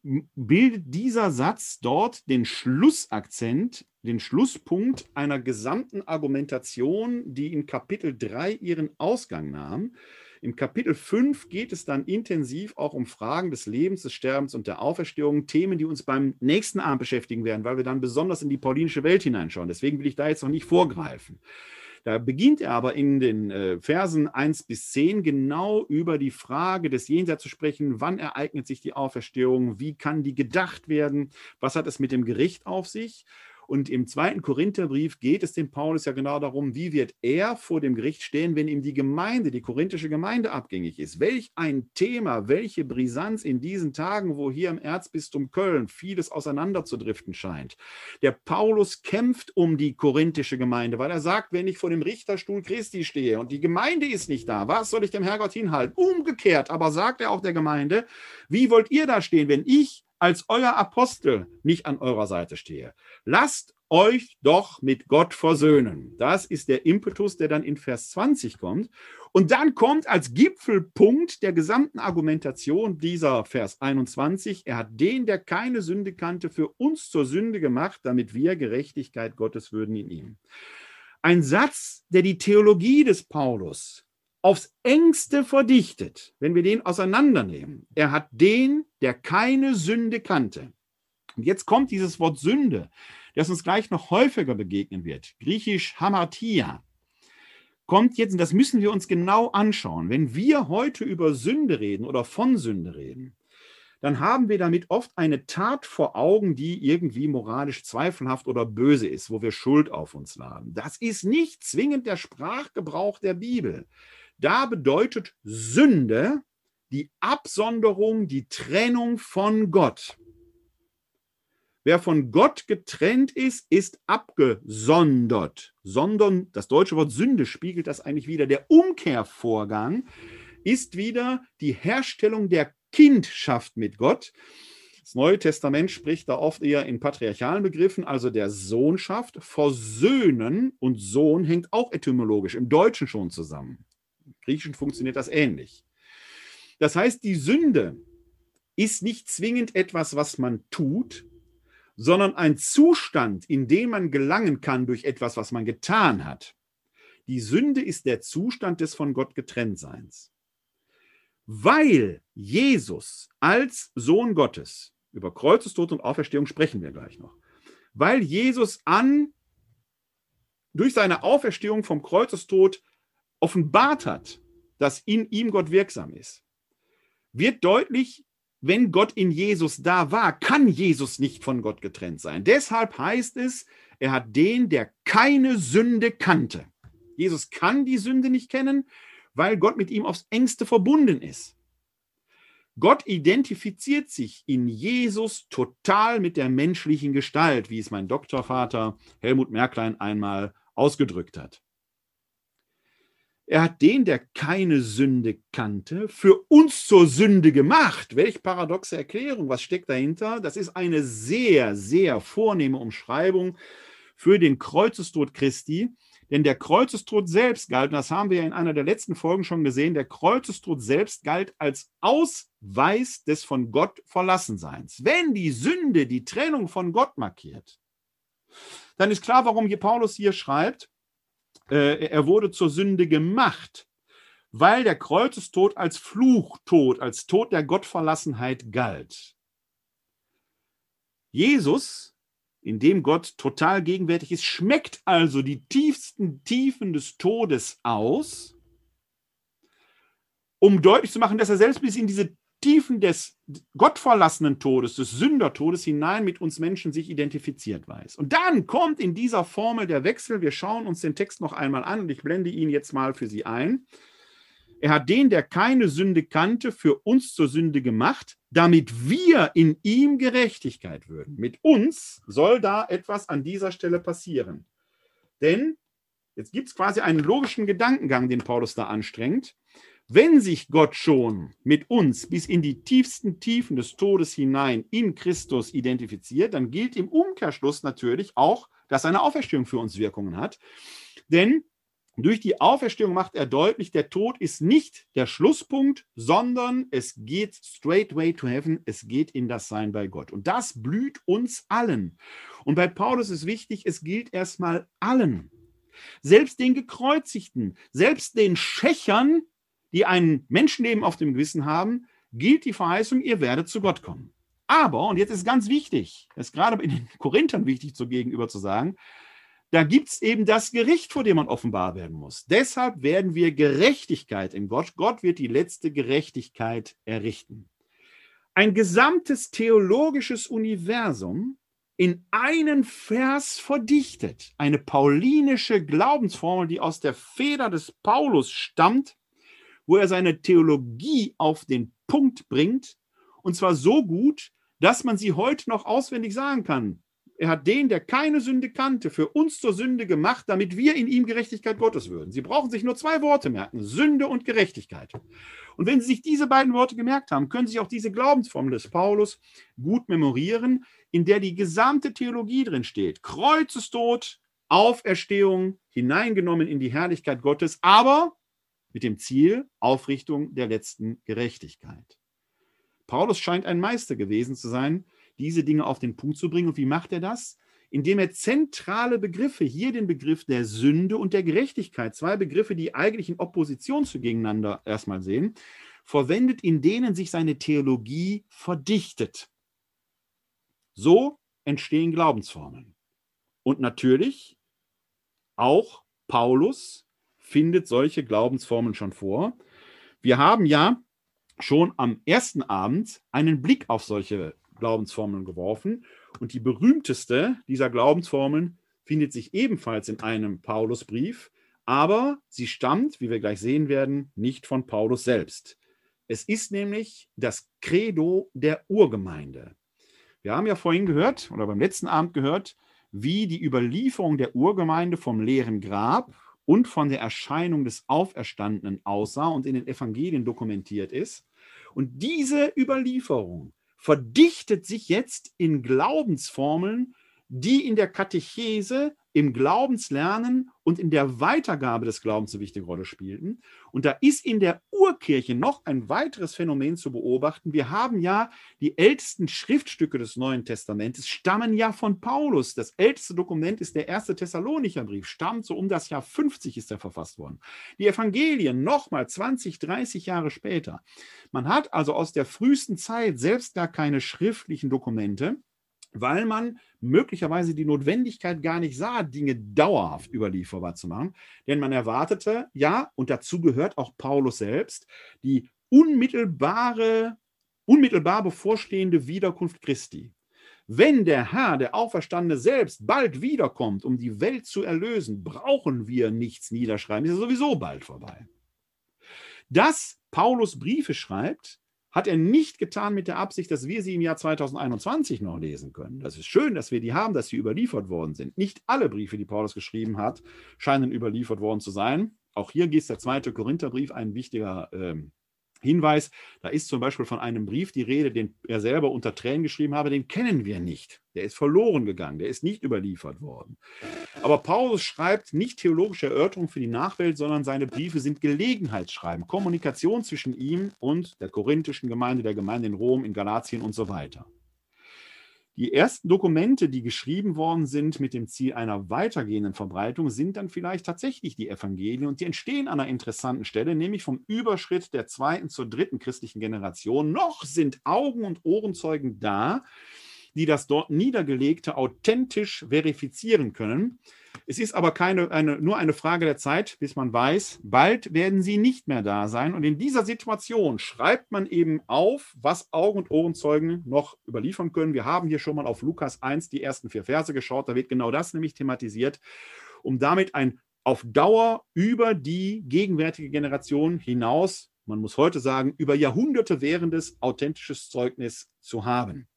bildet dieser Satz dort den Schlussakzent, den Schlusspunkt einer gesamten Argumentation, die in Kapitel 3 ihren Ausgang nahm. Im Kapitel 5 geht es dann intensiv auch um Fragen des Lebens, des Sterbens und der Auferstehung, Themen, die uns beim nächsten Abend beschäftigen werden, weil wir dann besonders in die paulinische Welt hineinschauen. Deswegen will ich da jetzt noch nicht vorgreifen. Da beginnt er aber in den äh, Versen 1 bis 10 genau über die Frage des Jenseits zu sprechen. Wann ereignet sich die Auferstehung? Wie kann die gedacht werden? Was hat es mit dem Gericht auf sich? Und im zweiten Korintherbrief geht es dem Paulus ja genau darum, wie wird er vor dem Gericht stehen, wenn ihm die Gemeinde, die korinthische Gemeinde abgängig ist. Welch ein Thema, welche Brisanz in diesen Tagen, wo hier im Erzbistum Köln vieles auseinanderzudriften scheint. Der Paulus kämpft um die korinthische Gemeinde, weil er sagt, wenn ich vor dem Richterstuhl Christi stehe und die Gemeinde ist nicht da, was soll ich dem Herrgott hinhalten? Umgekehrt aber sagt er auch der Gemeinde, wie wollt ihr da stehen, wenn ich als euer Apostel nicht an eurer Seite stehe. Lasst euch doch mit Gott versöhnen. Das ist der Impetus, der dann in Vers 20 kommt. Und dann kommt als Gipfelpunkt der gesamten Argumentation dieser Vers 21, er hat den, der keine Sünde kannte, für uns zur Sünde gemacht, damit wir Gerechtigkeit Gottes würden in ihm. Ein Satz, der die Theologie des Paulus aufs engste verdichtet, wenn wir den auseinandernehmen. Er hat den, der keine Sünde kannte. Und jetzt kommt dieses Wort Sünde, das uns gleich noch häufiger begegnen wird. Griechisch Hamatia. Kommt jetzt, und das müssen wir uns genau anschauen. Wenn wir heute über Sünde reden oder von Sünde reden, dann haben wir damit oft eine Tat vor Augen, die irgendwie moralisch zweifelhaft oder böse ist, wo wir Schuld auf uns laden. Das ist nicht zwingend der Sprachgebrauch der Bibel. Da bedeutet Sünde die Absonderung, die Trennung von Gott. Wer von Gott getrennt ist, ist abgesondert. Sondern, das deutsche Wort Sünde spiegelt das eigentlich wieder. Der Umkehrvorgang ist wieder die Herstellung der Kindschaft mit Gott. Das Neue Testament spricht da oft eher in patriarchalen Begriffen, also der Sohnschaft. Versöhnen und Sohn hängt auch etymologisch im Deutschen schon zusammen. Griechischen funktioniert das ähnlich. Das heißt, die Sünde ist nicht zwingend etwas, was man tut, sondern ein Zustand, in den man gelangen kann durch etwas, was man getan hat. Die Sünde ist der Zustand des von Gott getrenntseins. Weil Jesus als Sohn Gottes, über Kreuzestod und Auferstehung sprechen wir gleich noch, weil Jesus an durch seine Auferstehung vom Kreuzestod offenbart hat, dass in ihm Gott wirksam ist, wird deutlich, wenn Gott in Jesus da war, kann Jesus nicht von Gott getrennt sein. Deshalb heißt es, er hat den, der keine Sünde kannte. Jesus kann die Sünde nicht kennen, weil Gott mit ihm aufs engste verbunden ist. Gott identifiziert sich in Jesus total mit der menschlichen Gestalt, wie es mein Doktorvater Helmut Merklein einmal ausgedrückt hat. Er hat den, der keine Sünde kannte, für uns zur Sünde gemacht. Welch paradoxe Erklärung, was steckt dahinter? Das ist eine sehr, sehr vornehme Umschreibung für den Kreuzestod Christi. Denn der Kreuzestod selbst galt, und das haben wir ja in einer der letzten Folgen schon gesehen, der Kreuzestod selbst galt als Ausweis des von Gott Verlassenseins. Wenn die Sünde die Trennung von Gott markiert, dann ist klar, warum hier Paulus hier schreibt, äh, er wurde zur Sünde gemacht, weil der Kreuzestod als Fluchtod, als Tod der Gottverlassenheit galt. Jesus, in dem Gott total gegenwärtig ist, schmeckt also die tiefsten Tiefen des Todes aus, um deutlich zu machen, dass er selbst bis in diese Tiefen des gottverlassenen Todes, des Sündertodes hinein mit uns Menschen sich identifiziert weiß. Und dann kommt in dieser Formel der Wechsel. Wir schauen uns den Text noch einmal an und ich blende ihn jetzt mal für Sie ein. Er hat den, der keine Sünde kannte, für uns zur Sünde gemacht, damit wir in ihm Gerechtigkeit würden. Mit uns soll da etwas an dieser Stelle passieren. Denn jetzt gibt es quasi einen logischen Gedankengang, den Paulus da anstrengt. Wenn sich Gott schon mit uns bis in die tiefsten Tiefen des Todes hinein in Christus identifiziert, dann gilt im Umkehrschluss natürlich auch, dass seine Auferstehung für uns Wirkungen hat. Denn durch die Auferstehung macht er deutlich, der Tod ist nicht der Schlusspunkt, sondern es geht straight way to heaven, es geht in das Sein bei Gott. Und das blüht uns allen. Und bei Paulus ist wichtig, es gilt erstmal allen. Selbst den Gekreuzigten, selbst den Schächern, die ein Menschenleben auf dem Gewissen haben, gilt die Verheißung, ihr werdet zu Gott kommen. Aber, und jetzt ist ganz wichtig, das ist gerade in den Korinthern wichtig so gegenüber zu sagen, da gibt es eben das Gericht, vor dem man offenbar werden muss. Deshalb werden wir Gerechtigkeit in Gott. Gott wird die letzte Gerechtigkeit errichten. Ein gesamtes theologisches Universum in einen Vers verdichtet. Eine paulinische Glaubensformel, die aus der Feder des Paulus stammt, wo er seine Theologie auf den Punkt bringt, und zwar so gut, dass man sie heute noch auswendig sagen kann. Er hat den, der keine Sünde kannte, für uns zur Sünde gemacht, damit wir in ihm Gerechtigkeit Gottes würden. Sie brauchen sich nur zwei Worte merken, Sünde und Gerechtigkeit. Und wenn Sie sich diese beiden Worte gemerkt haben, können Sie auch diese Glaubensformel des Paulus gut memorieren, in der die gesamte Theologie drin steht. Kreuzestod, Auferstehung, hineingenommen in die Herrlichkeit Gottes, aber mit dem Ziel Aufrichtung der letzten Gerechtigkeit. Paulus scheint ein Meister gewesen zu sein, diese Dinge auf den Punkt zu bringen. Und wie macht er das? Indem er zentrale Begriffe, hier den Begriff der Sünde und der Gerechtigkeit, zwei Begriffe, die eigentlich in Opposition zu gegeneinander erstmal sehen, verwendet, in denen sich seine Theologie verdichtet. So entstehen Glaubensformeln. Und natürlich auch Paulus findet solche Glaubensformen schon vor. Wir haben ja schon am ersten Abend einen Blick auf solche Glaubensformeln geworfen. Und die berühmteste dieser Glaubensformeln findet sich ebenfalls in einem Paulusbrief, aber sie stammt, wie wir gleich sehen werden, nicht von Paulus selbst. Es ist nämlich das Credo der Urgemeinde. Wir haben ja vorhin gehört, oder beim letzten Abend gehört, wie die Überlieferung der Urgemeinde vom leeren Grab und von der Erscheinung des Auferstandenen aussah und in den Evangelien dokumentiert ist. Und diese Überlieferung verdichtet sich jetzt in Glaubensformeln, die in der Katechese im Glaubenslernen und in der Weitergabe des Glaubens eine wichtige Rolle spielten. Und da ist in der Urkirche noch ein weiteres Phänomen zu beobachten. Wir haben ja die ältesten Schriftstücke des Neuen Testamentes, stammen ja von Paulus. Das älteste Dokument ist der erste Thessalonicher Brief, stammt so um das Jahr 50 ist er verfasst worden. Die Evangelien nochmal 20, 30 Jahre später. Man hat also aus der frühesten Zeit selbst gar keine schriftlichen Dokumente weil man möglicherweise die Notwendigkeit gar nicht sah, Dinge dauerhaft überlieferbar zu machen. Denn man erwartete, ja, und dazu gehört auch Paulus selbst, die unmittelbare, unmittelbar bevorstehende Wiederkunft Christi. Wenn der Herr, der Auferstandene selbst, bald wiederkommt, um die Welt zu erlösen, brauchen wir nichts niederschreiben. Ist ja sowieso bald vorbei. Dass Paulus Briefe schreibt, hat er nicht getan mit der Absicht, dass wir sie im Jahr 2021 noch lesen können. Das ist schön, dass wir die haben, dass sie überliefert worden sind. Nicht alle Briefe, die Paulus geschrieben hat, scheinen überliefert worden zu sein. Auch hier ist der zweite Korintherbrief ein wichtiger ähm, Hinweis, da ist zum Beispiel von einem Brief die Rede, den er selber unter Tränen geschrieben habe, den kennen wir nicht. Der ist verloren gegangen, der ist nicht überliefert worden. Aber Paulus schreibt nicht theologische Erörterungen für die Nachwelt, sondern seine Briefe sind Gelegenheitsschreiben, Kommunikation zwischen ihm und der korinthischen Gemeinde, der Gemeinde in Rom, in Galatien und so weiter. Die ersten Dokumente, die geschrieben worden sind mit dem Ziel einer weitergehenden Verbreitung, sind dann vielleicht tatsächlich die Evangelien und die entstehen an einer interessanten Stelle, nämlich vom Überschritt der zweiten zur dritten christlichen Generation. Noch sind Augen- und Ohrenzeugen da, die das dort Niedergelegte authentisch verifizieren können. Es ist aber keine, eine, nur eine Frage der Zeit, bis man weiß, bald werden sie nicht mehr da sein. Und in dieser Situation schreibt man eben auf, was Augen- und Ohrenzeugen noch überliefern können. Wir haben hier schon mal auf Lukas 1 die ersten vier Verse geschaut. Da wird genau das nämlich thematisiert, um damit ein auf Dauer über die gegenwärtige Generation hinaus, man muss heute sagen, über Jahrhunderte währendes authentisches Zeugnis zu haben.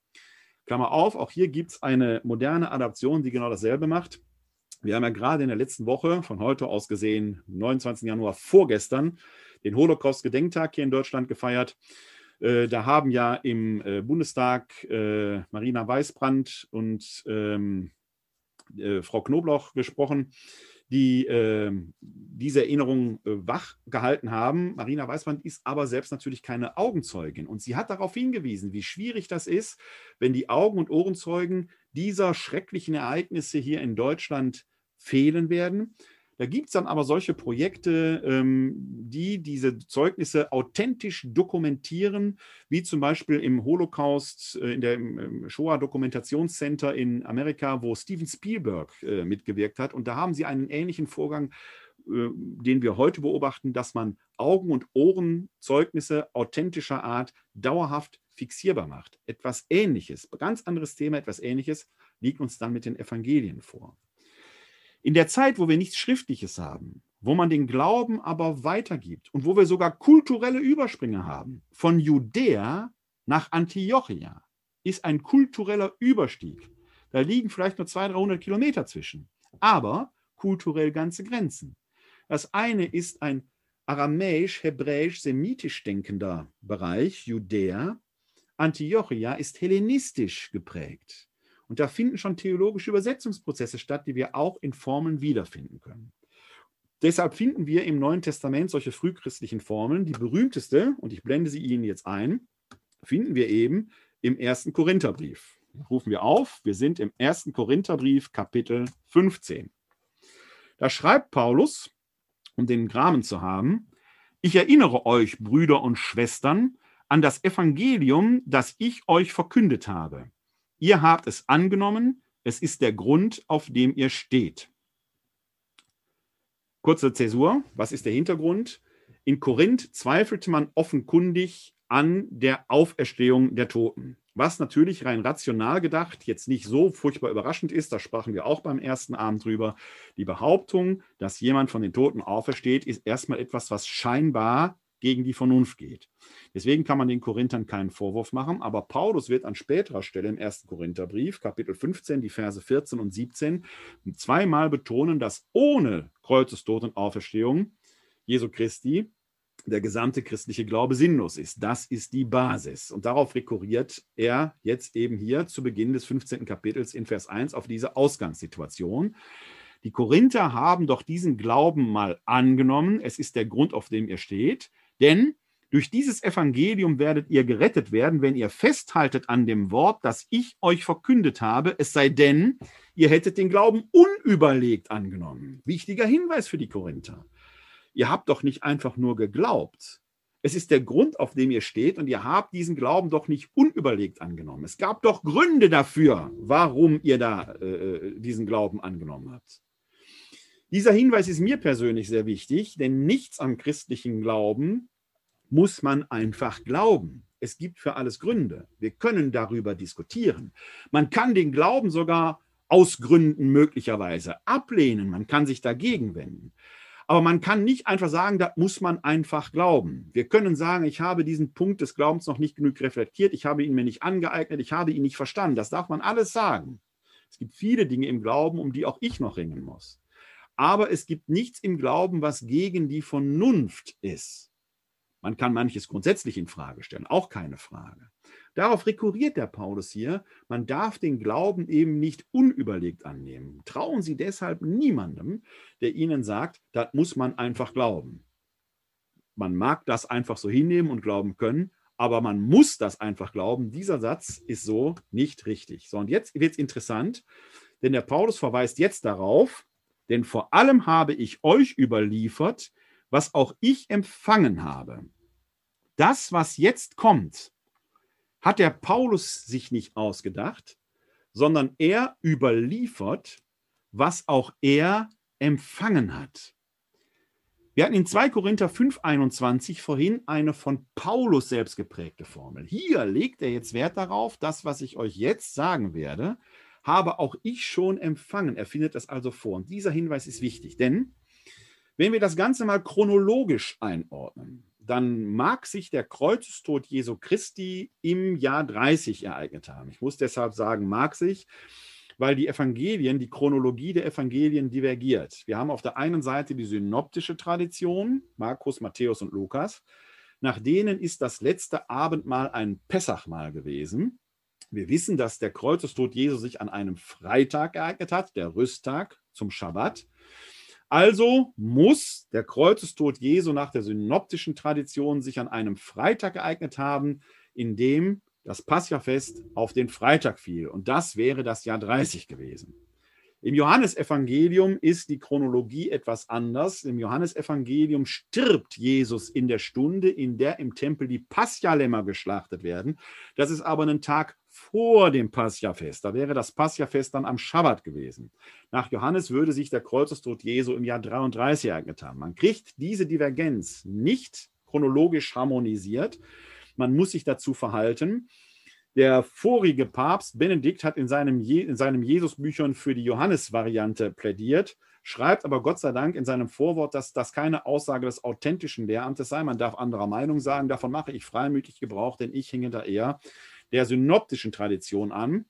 Klammer auf, auch hier gibt es eine moderne Adaption, die genau dasselbe macht. Wir haben ja gerade in der letzten Woche, von heute aus gesehen, 29. Januar vorgestern, den Holocaust-Gedenktag hier in Deutschland gefeiert. Äh, da haben ja im äh, Bundestag äh, Marina Weißbrand und ähm, Frau Knoblauch gesprochen die äh, diese Erinnerung wach gehalten haben. Marina Weißbrand ist aber selbst natürlich keine Augenzeugin. Und sie hat darauf hingewiesen, wie schwierig das ist, wenn die Augen- und Ohrenzeugen dieser schrecklichen Ereignisse hier in Deutschland fehlen werden. Da gibt es dann aber solche Projekte, ähm, die diese Zeugnisse authentisch dokumentieren, wie zum Beispiel im Holocaust, äh, in der Shoah-Dokumentationscenter in Amerika, wo Steven Spielberg äh, mitgewirkt hat. Und da haben sie einen ähnlichen Vorgang, äh, den wir heute beobachten, dass man Augen- und Ohrenzeugnisse authentischer Art dauerhaft fixierbar macht. Etwas Ähnliches, ganz anderes Thema, etwas Ähnliches liegt uns dann mit den Evangelien vor. In der Zeit, wo wir nichts Schriftliches haben, wo man den Glauben aber weitergibt und wo wir sogar kulturelle Übersprünge haben, von Judäa nach Antiochia, ist ein kultureller Überstieg. Da liegen vielleicht nur 200, 300 Kilometer zwischen, aber kulturell ganze Grenzen. Das eine ist ein aramäisch, hebräisch, semitisch denkender Bereich, Judäa. Antiochia ist hellenistisch geprägt. Und da finden schon theologische Übersetzungsprozesse statt, die wir auch in Formeln wiederfinden können. Deshalb finden wir im Neuen Testament solche frühchristlichen Formeln. Die berühmteste, und ich blende sie Ihnen jetzt ein, finden wir eben im ersten Korintherbrief. Rufen wir auf, wir sind im ersten Korintherbrief, Kapitel 15. Da schreibt Paulus, um den Gramen zu haben, ich erinnere euch, Brüder und Schwestern, an das Evangelium, das ich euch verkündet habe Ihr habt es angenommen, es ist der Grund, auf dem ihr steht. Kurze Zäsur, was ist der Hintergrund? In Korinth zweifelte man offenkundig an der Auferstehung der Toten. Was natürlich rein rational gedacht jetzt nicht so furchtbar überraschend ist, da sprachen wir auch beim ersten Abend drüber. Die Behauptung, dass jemand von den Toten aufersteht, ist erstmal etwas, was scheinbar gegen die Vernunft geht. Deswegen kann man den Korinthern keinen Vorwurf machen, aber Paulus wird an späterer Stelle im ersten Korintherbrief, Kapitel 15, die Verse 14 und 17, zweimal betonen, dass ohne Kreuzestod und Auferstehung Jesu Christi der gesamte christliche Glaube sinnlos ist. Das ist die Basis. Und darauf rekurriert er jetzt eben hier zu Beginn des 15. Kapitels in Vers 1 auf diese Ausgangssituation. Die Korinther haben doch diesen Glauben mal angenommen. Es ist der Grund, auf dem ihr steht. Denn durch dieses Evangelium werdet ihr gerettet werden, wenn ihr festhaltet an dem Wort, das ich euch verkündet habe, es sei denn, ihr hättet den Glauben unüberlegt angenommen. Wichtiger Hinweis für die Korinther. Ihr habt doch nicht einfach nur geglaubt. Es ist der Grund, auf dem ihr steht, und ihr habt diesen Glauben doch nicht unüberlegt angenommen. Es gab doch Gründe dafür, warum ihr da äh, diesen Glauben angenommen habt. Dieser Hinweis ist mir persönlich sehr wichtig, denn nichts am christlichen Glauben muss man einfach glauben. Es gibt für alles Gründe. Wir können darüber diskutieren. Man kann den Glauben sogar aus Gründen möglicherweise ablehnen. Man kann sich dagegen wenden. Aber man kann nicht einfach sagen, da muss man einfach glauben. Wir können sagen, ich habe diesen Punkt des Glaubens noch nicht genug reflektiert, ich habe ihn mir nicht angeeignet, ich habe ihn nicht verstanden. Das darf man alles sagen. Es gibt viele Dinge im Glauben, um die auch ich noch ringen muss. Aber es gibt nichts im Glauben, was gegen die Vernunft ist. Man kann manches grundsätzlich in Frage stellen, auch keine Frage. Darauf rekurriert der Paulus hier, man darf den Glauben eben nicht unüberlegt annehmen. Trauen Sie deshalb niemandem, der Ihnen sagt, das muss man einfach glauben. Man mag das einfach so hinnehmen und glauben können, aber man muss das einfach glauben. Dieser Satz ist so nicht richtig. So, und jetzt wird es interessant, denn der Paulus verweist jetzt darauf, denn vor allem habe ich euch überliefert, was auch ich empfangen habe. Das, was jetzt kommt, hat der Paulus sich nicht ausgedacht, sondern er überliefert, was auch er empfangen hat. Wir hatten in 2 Korinther 5,21 vorhin eine von Paulus selbst geprägte Formel. Hier legt er jetzt Wert darauf, das, was ich euch jetzt sagen werde, habe auch ich schon empfangen. Er findet das also vor. Und dieser Hinweis ist wichtig, denn wenn wir das Ganze mal chronologisch einordnen, dann mag sich der Kreuzestod Jesu Christi im Jahr 30 ereignet haben. Ich muss deshalb sagen, mag sich, weil die Evangelien, die Chronologie der Evangelien divergiert. Wir haben auf der einen Seite die synoptische Tradition, Markus, Matthäus und Lukas. Nach denen ist das letzte Abendmahl ein Pessachmahl gewesen. Wir wissen, dass der Kreuzestod Jesu sich an einem Freitag ereignet hat, der Rüsttag zum Schabbat. Also muss der Kreuzestod Jesu nach der synoptischen Tradition sich an einem Freitag ereignet haben, in dem das Paschafest auf den Freitag fiel. Und das wäre das Jahr 30 gewesen. Im Johannesevangelium ist die Chronologie etwas anders. Im Johannesevangelium stirbt Jesus in der Stunde, in der im Tempel die Paschalämmer geschlachtet werden. Das ist aber ein Tag vor dem Paschafest. Da wäre das Paschafest dann am Schabbat gewesen. Nach Johannes würde sich der Kreuzestod Jesu im Jahr 33 ereignet haben. Man kriegt diese Divergenz nicht chronologisch harmonisiert. Man muss sich dazu verhalten. Der vorige Papst Benedikt hat in seinem, Je in seinem Jesus-Büchern für die Johannes-Variante plädiert, schreibt aber Gott sei Dank in seinem Vorwort, dass das keine Aussage des authentischen Lehramtes sei. Man darf anderer Meinung sagen. Davon mache ich freimütig Gebrauch, denn ich hinge da eher der synoptischen Tradition an,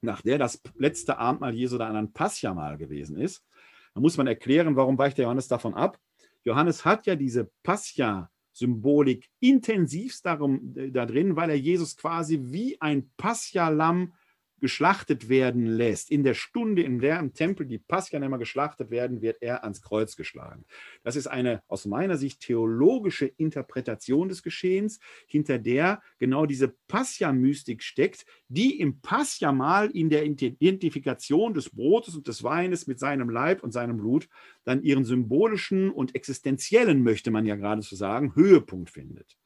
nach der das letzte Abendmahl Jesu da ein Paschamal gewesen ist. Da muss man erklären, warum weicht der Johannes davon ab. Johannes hat ja diese Pascha Symbolik intensivst darum, äh, da drin, weil er Jesus quasi wie ein Pascha-Lamm geschlachtet werden lässt. In der Stunde, in der im Tempel die Paschalämmer geschlachtet werden, wird er ans Kreuz geschlagen. Das ist eine aus meiner Sicht theologische Interpretation des Geschehens, hinter der genau diese Pascha-Mystik steckt, die im Pascha-Mal in der Identifikation des Brotes und des Weines mit seinem Leib und seinem Blut dann ihren symbolischen und existenziellen, möchte man ja geradezu sagen, Höhepunkt findet.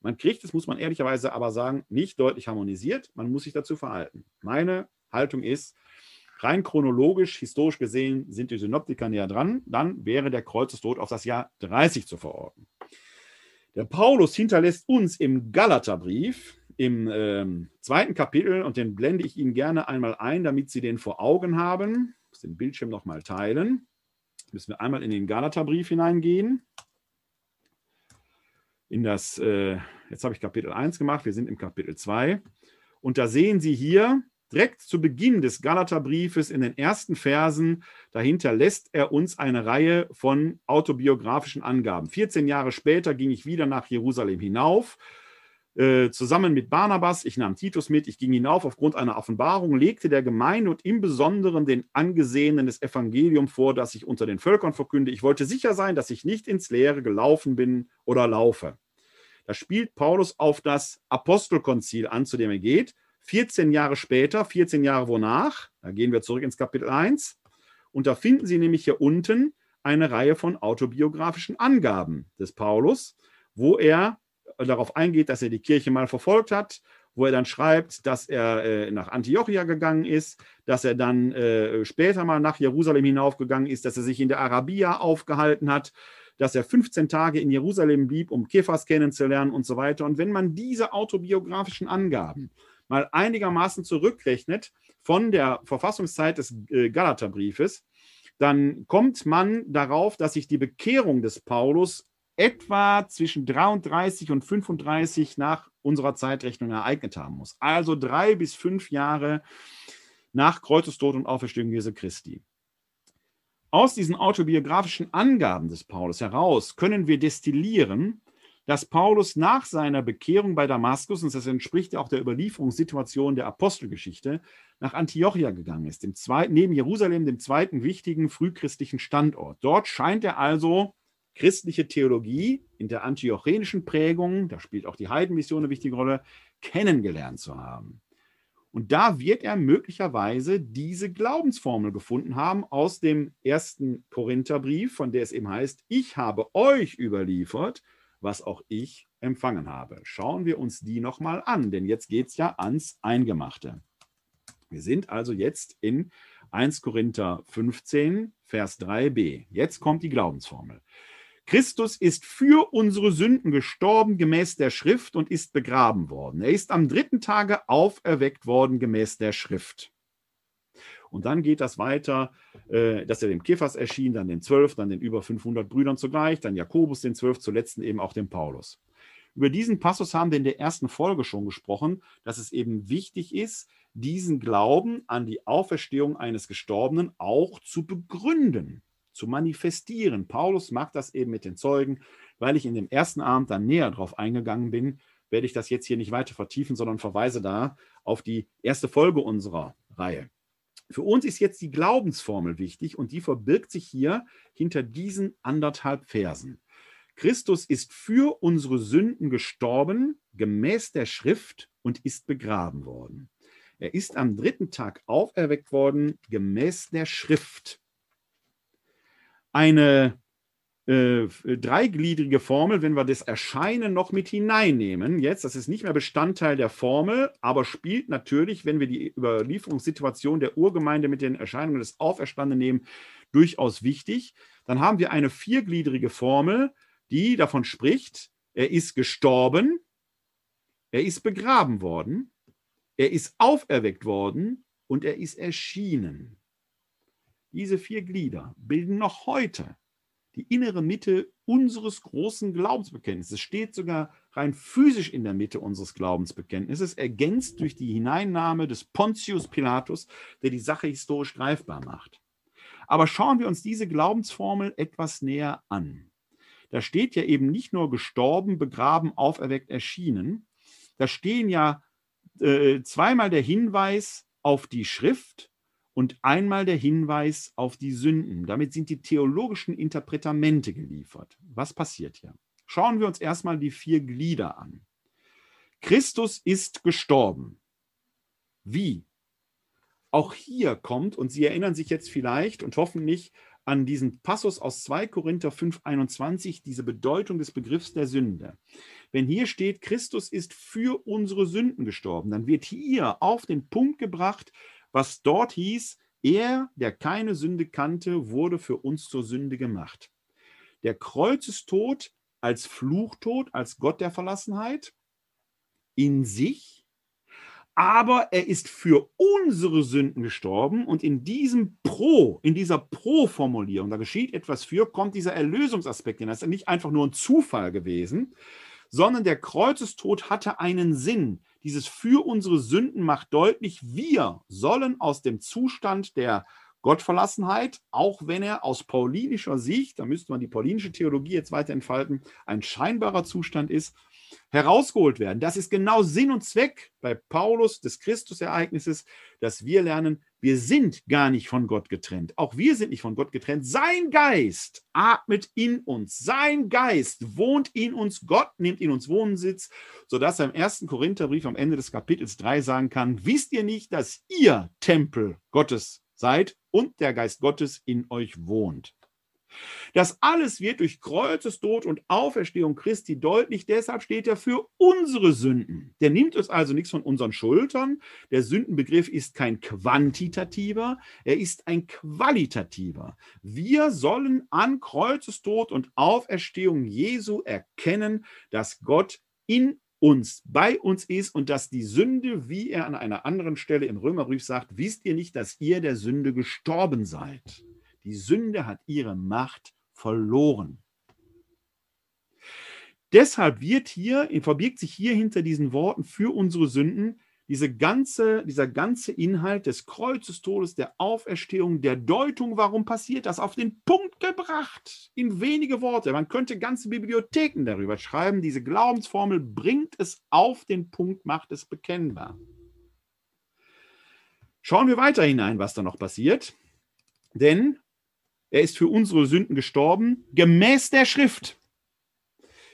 Man kriegt es, muss man ehrlicherweise aber sagen, nicht deutlich harmonisiert. Man muss sich dazu verhalten. Meine Haltung ist, rein chronologisch, historisch gesehen, sind die Synoptiker näher dran. Dann wäre der Kreuzestod auf das Jahr 30 zu verorten. Der Paulus hinterlässt uns im Galaterbrief im ähm, zweiten Kapitel, und den blende ich Ihnen gerne einmal ein, damit Sie den vor Augen haben. Ich muss den Bildschirm nochmal teilen. Müssen wir einmal in den Galaterbrief hineingehen in das, äh, jetzt habe ich Kapitel 1 gemacht, wir sind im Kapitel 2. Und da sehen Sie hier Direkt zu Beginn des Galaterbriefes in den ersten Versen, dahinter lässt er uns eine Reihe von autobiografischen Angaben. 14 Jahre später ging ich wieder nach Jerusalem hinauf, äh, zusammen mit Barnabas. Ich nahm Titus mit, ich ging hinauf aufgrund einer Offenbarung, legte der Gemeinde und im Besonderen den Angesehenen des Evangelium vor, das ich unter den Völkern verkünde. Ich wollte sicher sein, dass ich nicht ins Leere gelaufen bin oder laufe. Da spielt Paulus auf das Apostelkonzil an, zu dem er geht 14 Jahre später, 14 Jahre wonach, da gehen wir zurück ins Kapitel 1, und da finden Sie nämlich hier unten eine Reihe von autobiografischen Angaben des Paulus, wo er darauf eingeht, dass er die Kirche mal verfolgt hat, wo er dann schreibt, dass er äh, nach Antiochia gegangen ist, dass er dann äh, später mal nach Jerusalem hinaufgegangen ist, dass er sich in der Arabia aufgehalten hat, dass er 15 Tage in Jerusalem blieb, um Kephas kennenzulernen und so weiter. Und wenn man diese autobiografischen Angaben mal einigermaßen zurückrechnet von der Verfassungszeit des äh, Galaterbriefes, dann kommt man darauf, dass sich die Bekehrung des Paulus etwa zwischen 33 und 35 nach unserer Zeitrechnung ereignet haben muss. Also drei bis fünf Jahre nach Kreuzestod und Auferstehung Jesu Christi. Aus diesen autobiografischen Angaben des Paulus heraus können wir destillieren, dass Paulus nach seiner Bekehrung bei Damaskus, und das entspricht ja auch der Überlieferungssituation der Apostelgeschichte, nach Antiochia gegangen ist, zweiten, neben Jerusalem, dem zweiten wichtigen frühchristlichen Standort. Dort scheint er also christliche Theologie in der antiochenischen Prägung, da spielt auch die Heidenmission eine wichtige Rolle, kennengelernt zu haben. Und da wird er möglicherweise diese Glaubensformel gefunden haben aus dem ersten Korintherbrief, von der es eben heißt, ich habe euch überliefert, was auch ich empfangen habe. Schauen wir uns die nochmal an, denn jetzt geht es ja ans Eingemachte. Wir sind also jetzt in 1 Korinther 15, Vers 3b. Jetzt kommt die Glaubensformel. Christus ist für unsere Sünden gestorben gemäß der Schrift und ist begraben worden. Er ist am dritten Tage auferweckt worden gemäß der Schrift. Und dann geht das weiter, äh, dass er dem Kephas erschien, dann den Zwölf, dann den über 500 Brüdern zugleich, dann Jakobus den Zwölf, zuletzt eben auch dem Paulus. Über diesen Passus haben wir in der ersten Folge schon gesprochen, dass es eben wichtig ist, diesen Glauben an die Auferstehung eines Gestorbenen auch zu begründen, zu manifestieren. Paulus macht das eben mit den Zeugen. Weil ich in dem ersten Abend dann näher darauf eingegangen bin, werde ich das jetzt hier nicht weiter vertiefen, sondern verweise da auf die erste Folge unserer Reihe. Für uns ist jetzt die Glaubensformel wichtig und die verbirgt sich hier hinter diesen anderthalb Versen. Christus ist für unsere Sünden gestorben, gemäß der Schrift, und ist begraben worden. Er ist am dritten Tag auferweckt worden, gemäß der Schrift. Eine äh, dreigliedrige Formel, wenn wir das Erscheinen noch mit hineinnehmen, jetzt, das ist nicht mehr Bestandteil der Formel, aber spielt natürlich, wenn wir die Überlieferungssituation der Urgemeinde mit den Erscheinungen des Auferstandenen nehmen, durchaus wichtig. Dann haben wir eine viergliedrige Formel, die davon spricht, er ist gestorben, er ist begraben worden, er ist auferweckt worden und er ist erschienen. Diese vier Glieder bilden noch heute die innere Mitte unseres großen Glaubensbekenntnisses. Es steht sogar rein physisch in der Mitte unseres Glaubensbekenntnisses, ergänzt durch die Hineinnahme des Pontius Pilatus, der die Sache historisch greifbar macht. Aber schauen wir uns diese Glaubensformel etwas näher an. Da steht ja eben nicht nur gestorben, begraben, auferweckt, erschienen. Da stehen ja äh, zweimal der Hinweis auf die Schrift und einmal der Hinweis auf die Sünden. Damit sind die theologischen Interpretamente geliefert. Was passiert hier? Schauen wir uns erstmal die vier Glieder an. Christus ist gestorben. Wie? Auch hier kommt, und Sie erinnern sich jetzt vielleicht und hoffentlich an diesen Passus aus 2 Korinther 5,21, diese Bedeutung des Begriffs der Sünde. Wenn hier steht, Christus ist für unsere Sünden gestorben, dann wird hier auf den Punkt gebracht, was dort hieß, er, der keine Sünde kannte, wurde für uns zur Sünde gemacht. Der Kreuzestod als Fluchtod, als Gott der Verlassenheit in sich, aber er ist für unsere Sünden gestorben und in diesem Pro, in dieser Pro-Formulierung, da geschieht etwas für, kommt dieser Erlösungsaspekt hin. Das ist nicht einfach nur ein Zufall gewesen, sondern der Kreuzestod hatte einen Sinn. Dieses für unsere Sünden macht deutlich, wir sollen aus dem Zustand der Gottverlassenheit, auch wenn er aus paulinischer Sicht, da müsste man die paulinische Theologie jetzt weiter entfalten, ein scheinbarer Zustand ist, herausgeholt werden. Das ist genau Sinn und Zweck bei Paulus des Christusereignisses, dass wir lernen, wir sind gar nicht von Gott getrennt. Auch wir sind nicht von Gott getrennt. Sein Geist atmet in uns. Sein Geist wohnt in uns. Gott nimmt in uns Wohnsitz, sodass er im ersten Korintherbrief am Ende des Kapitels 3 sagen kann, wisst ihr nicht, dass ihr Tempel Gottes seid und der Geist Gottes in euch wohnt. Das alles wird durch Kreuzestod und Auferstehung Christi deutlich. Deshalb steht er für unsere Sünden. Der nimmt uns also nichts von unseren Schultern. Der Sündenbegriff ist kein quantitativer, er ist ein qualitativer. Wir sollen an Kreuzestod und Auferstehung Jesu erkennen, dass Gott in uns, bei uns ist und dass die Sünde, wie er an einer anderen Stelle im Römerbrief sagt, wisst ihr nicht, dass ihr der Sünde gestorben seid. Die Sünde hat ihre Macht verloren. Deshalb wird hier, verbirgt sich hier hinter diesen Worten für unsere Sünden diese ganze, dieser ganze Inhalt des Kreuzestodes, der Auferstehung, der Deutung, warum passiert das, auf den Punkt gebracht, in wenige Worte. Man könnte ganze Bibliotheken darüber schreiben. Diese Glaubensformel bringt es auf den Punkt, macht es bekennbar. Schauen wir weiter hinein, was da noch passiert. Denn er ist für unsere Sünden gestorben, gemäß der Schrift.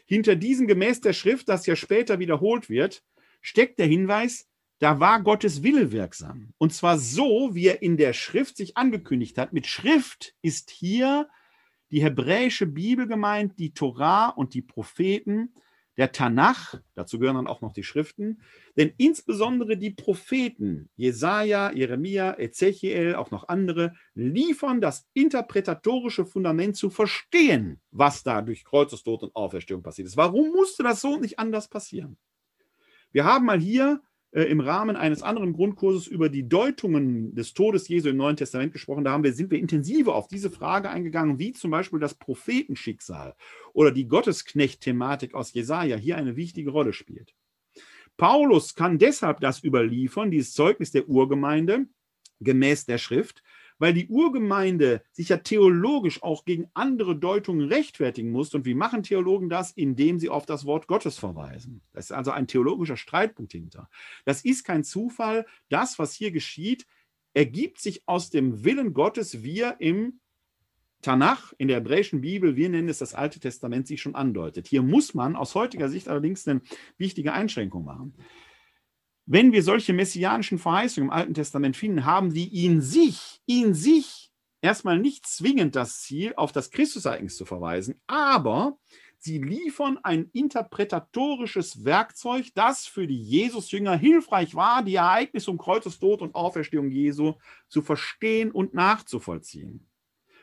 Hinter diesem gemäß der Schrift, das ja später wiederholt wird, steckt der Hinweis, da war Gottes Wille wirksam. Und zwar so, wie er in der Schrift sich angekündigt hat. Mit Schrift ist hier die hebräische Bibel gemeint, die Torah und die Propheten, der Tanach, dazu gehören dann auch noch die Schriften, denn insbesondere die Propheten, Jesaja, Jeremia, Ezechiel, auch noch andere, liefern das interpretatorische Fundament zu verstehen, was da durch Kreuzestod und Auferstehung passiert ist. Warum musste das so nicht anders passieren? Wir haben mal hier im Rahmen eines anderen Grundkurses über die Deutungen des Todes Jesu im Neuen Testament gesprochen. Da haben wir, sind wir intensiver auf diese Frage eingegangen, wie zum Beispiel das Prophetenschicksal oder die Gottesknecht-Thematik aus Jesaja hier eine wichtige Rolle spielt. Paulus kann deshalb das überliefern, dieses Zeugnis der Urgemeinde, gemäß der Schrift, weil die Urgemeinde sich ja theologisch auch gegen andere Deutungen rechtfertigen muss. Und wie machen Theologen das? Indem sie auf das Wort Gottes verweisen. Das ist also ein theologischer Streitpunkt hinter. Das ist kein Zufall. Das, was hier geschieht, ergibt sich aus dem Willen Gottes, wie er im Tanach, in der hebräischen Bibel, wir nennen es das Alte Testament, sich schon andeutet. Hier muss man aus heutiger Sicht allerdings eine wichtige Einschränkung machen. Wenn wir solche messianischen Verheißungen im Alten Testament finden, haben die in sich, in sich erstmal nicht zwingend das Ziel, auf das Christusereignis zu verweisen, aber sie liefern ein interpretatorisches Werkzeug, das für die Jesusjünger hilfreich war, die Ereignisse um Kreuzestod und Auferstehung Jesu zu verstehen und nachzuvollziehen.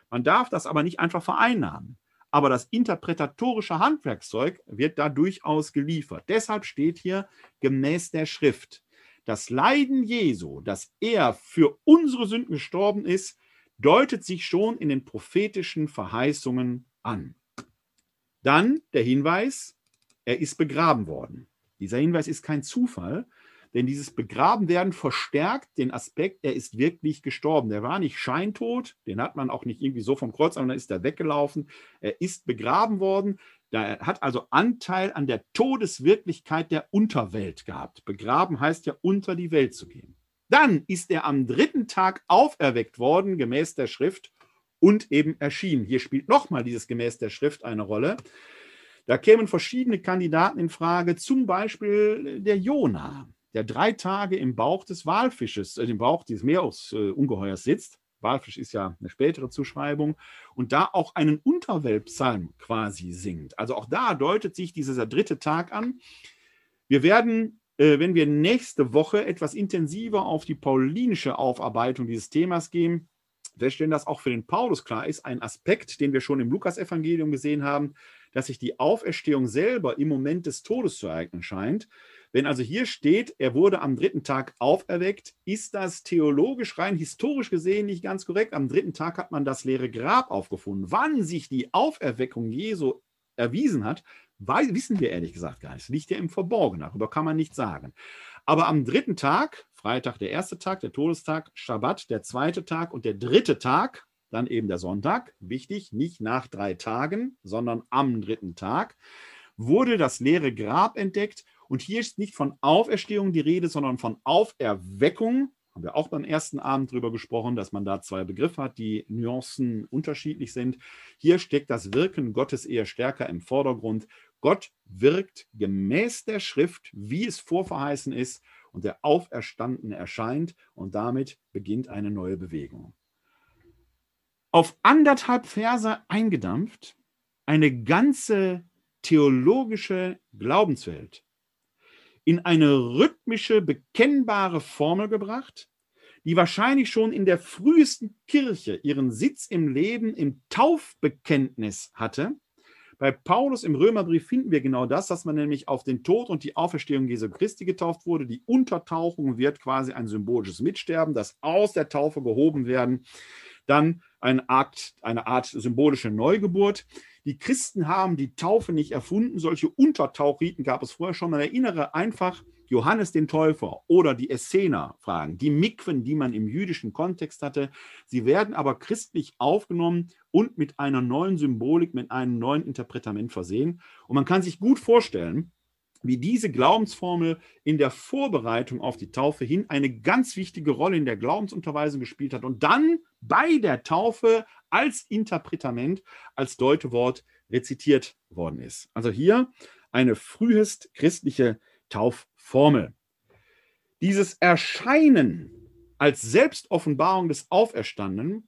Man darf das aber nicht einfach vereinnahmen. Aber das interpretatorische Handwerkszeug wird da durchaus geliefert. Deshalb steht hier gemäß der Schrift, das Leiden Jesu, dass er für unsere Sünden gestorben ist, deutet sich schon in den prophetischen Verheißungen an. Dann der Hinweis, er ist begraben worden. Dieser Hinweis ist kein Zufall, denn dieses Begrabenwerden verstärkt den Aspekt, er ist wirklich gestorben. Der war nicht scheintot, den hat man auch nicht irgendwie so vom Kreuz, sondern ist er weggelaufen. Er ist begraben worden. Er hat also Anteil an der Todeswirklichkeit der Unterwelt gehabt. Begraben heißt ja, unter die Welt zu gehen. Dann ist er am dritten Tag auferweckt worden, gemäß der Schrift, und eben erschienen. Hier spielt nochmal dieses gemäß der Schrift eine Rolle. Da kämen verschiedene Kandidaten in Frage, zum Beispiel der Jona der drei Tage im Bauch des Walfisches, äh, im Bauch dieses Meeresungeheuers äh, sitzt. Walfisch ist ja eine spätere Zuschreibung und da auch einen Unterweltpsalm quasi singt. Also auch da deutet sich dieser dritte Tag an. Wir werden, äh, wenn wir nächste Woche etwas intensiver auf die paulinische Aufarbeitung dieses Themas gehen, feststellen, dass auch für den Paulus klar ist, ein Aspekt, den wir schon im Lukasevangelium gesehen haben, dass sich die Auferstehung selber im Moment des Todes zu ereignen scheint. Wenn also hier steht, er wurde am dritten Tag auferweckt, ist das theologisch rein historisch gesehen nicht ganz korrekt. Am dritten Tag hat man das leere Grab aufgefunden. Wann sich die Auferweckung Jesu erwiesen hat, Weil, wissen wir ehrlich gesagt gar nicht. Es liegt ja im Verborgenen, darüber kann man nichts sagen. Aber am dritten Tag, Freitag der erste Tag, der Todestag, Schabbat der zweite Tag und der dritte Tag, dann eben der Sonntag, wichtig, nicht nach drei Tagen, sondern am dritten Tag, wurde das leere Grab entdeckt. Und hier ist nicht von Auferstehung die Rede, sondern von Auferweckung. Haben wir auch beim ersten Abend darüber gesprochen, dass man da zwei Begriffe hat, die Nuancen unterschiedlich sind. Hier steckt das Wirken Gottes eher stärker im Vordergrund. Gott wirkt gemäß der Schrift, wie es vorverheißen ist, und der Auferstandene erscheint und damit beginnt eine neue Bewegung. Auf anderthalb Verse eingedampft, eine ganze theologische Glaubenswelt in eine rhythmische, bekennbare Formel gebracht, die wahrscheinlich schon in der frühesten Kirche ihren Sitz im Leben im Taufbekenntnis hatte. Bei Paulus im Römerbrief finden wir genau das, dass man nämlich auf den Tod und die Auferstehung Jesu Christi getauft wurde. Die Untertauchung wird quasi ein symbolisches Mitsterben, das aus der Taufe gehoben werden. Dann eine Art, eine Art symbolische Neugeburt. Die Christen haben die Taufe nicht erfunden. Solche Untertauchriten gab es vorher schon. Man erinnere einfach Johannes den Täufer oder die Essener-Fragen, die Mikwen, die man im jüdischen Kontext hatte. Sie werden aber christlich aufgenommen und mit einer neuen Symbolik, mit einem neuen Interpretament versehen. Und man kann sich gut vorstellen, wie diese Glaubensformel in der Vorbereitung auf die Taufe hin eine ganz wichtige Rolle in der Glaubensunterweisung gespielt hat und dann bei der Taufe als Interpretament, als Deutewort rezitiert worden ist. Also hier eine frühest christliche Taufformel. Dieses Erscheinen als Selbstoffenbarung des Auferstandenen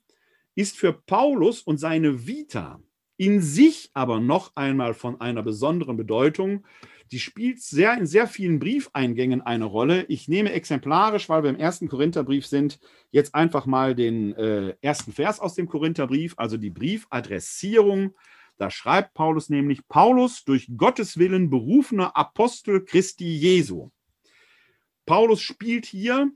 ist für Paulus und seine Vita in sich aber noch einmal von einer besonderen Bedeutung, die spielt sehr in sehr vielen Briefeingängen eine Rolle. Ich nehme exemplarisch, weil wir im ersten Korintherbrief sind, jetzt einfach mal den äh, ersten Vers aus dem Korintherbrief, also die Briefadressierung. Da schreibt Paulus nämlich: Paulus, durch Gottes Willen berufener Apostel Christi Jesu. Paulus spielt hier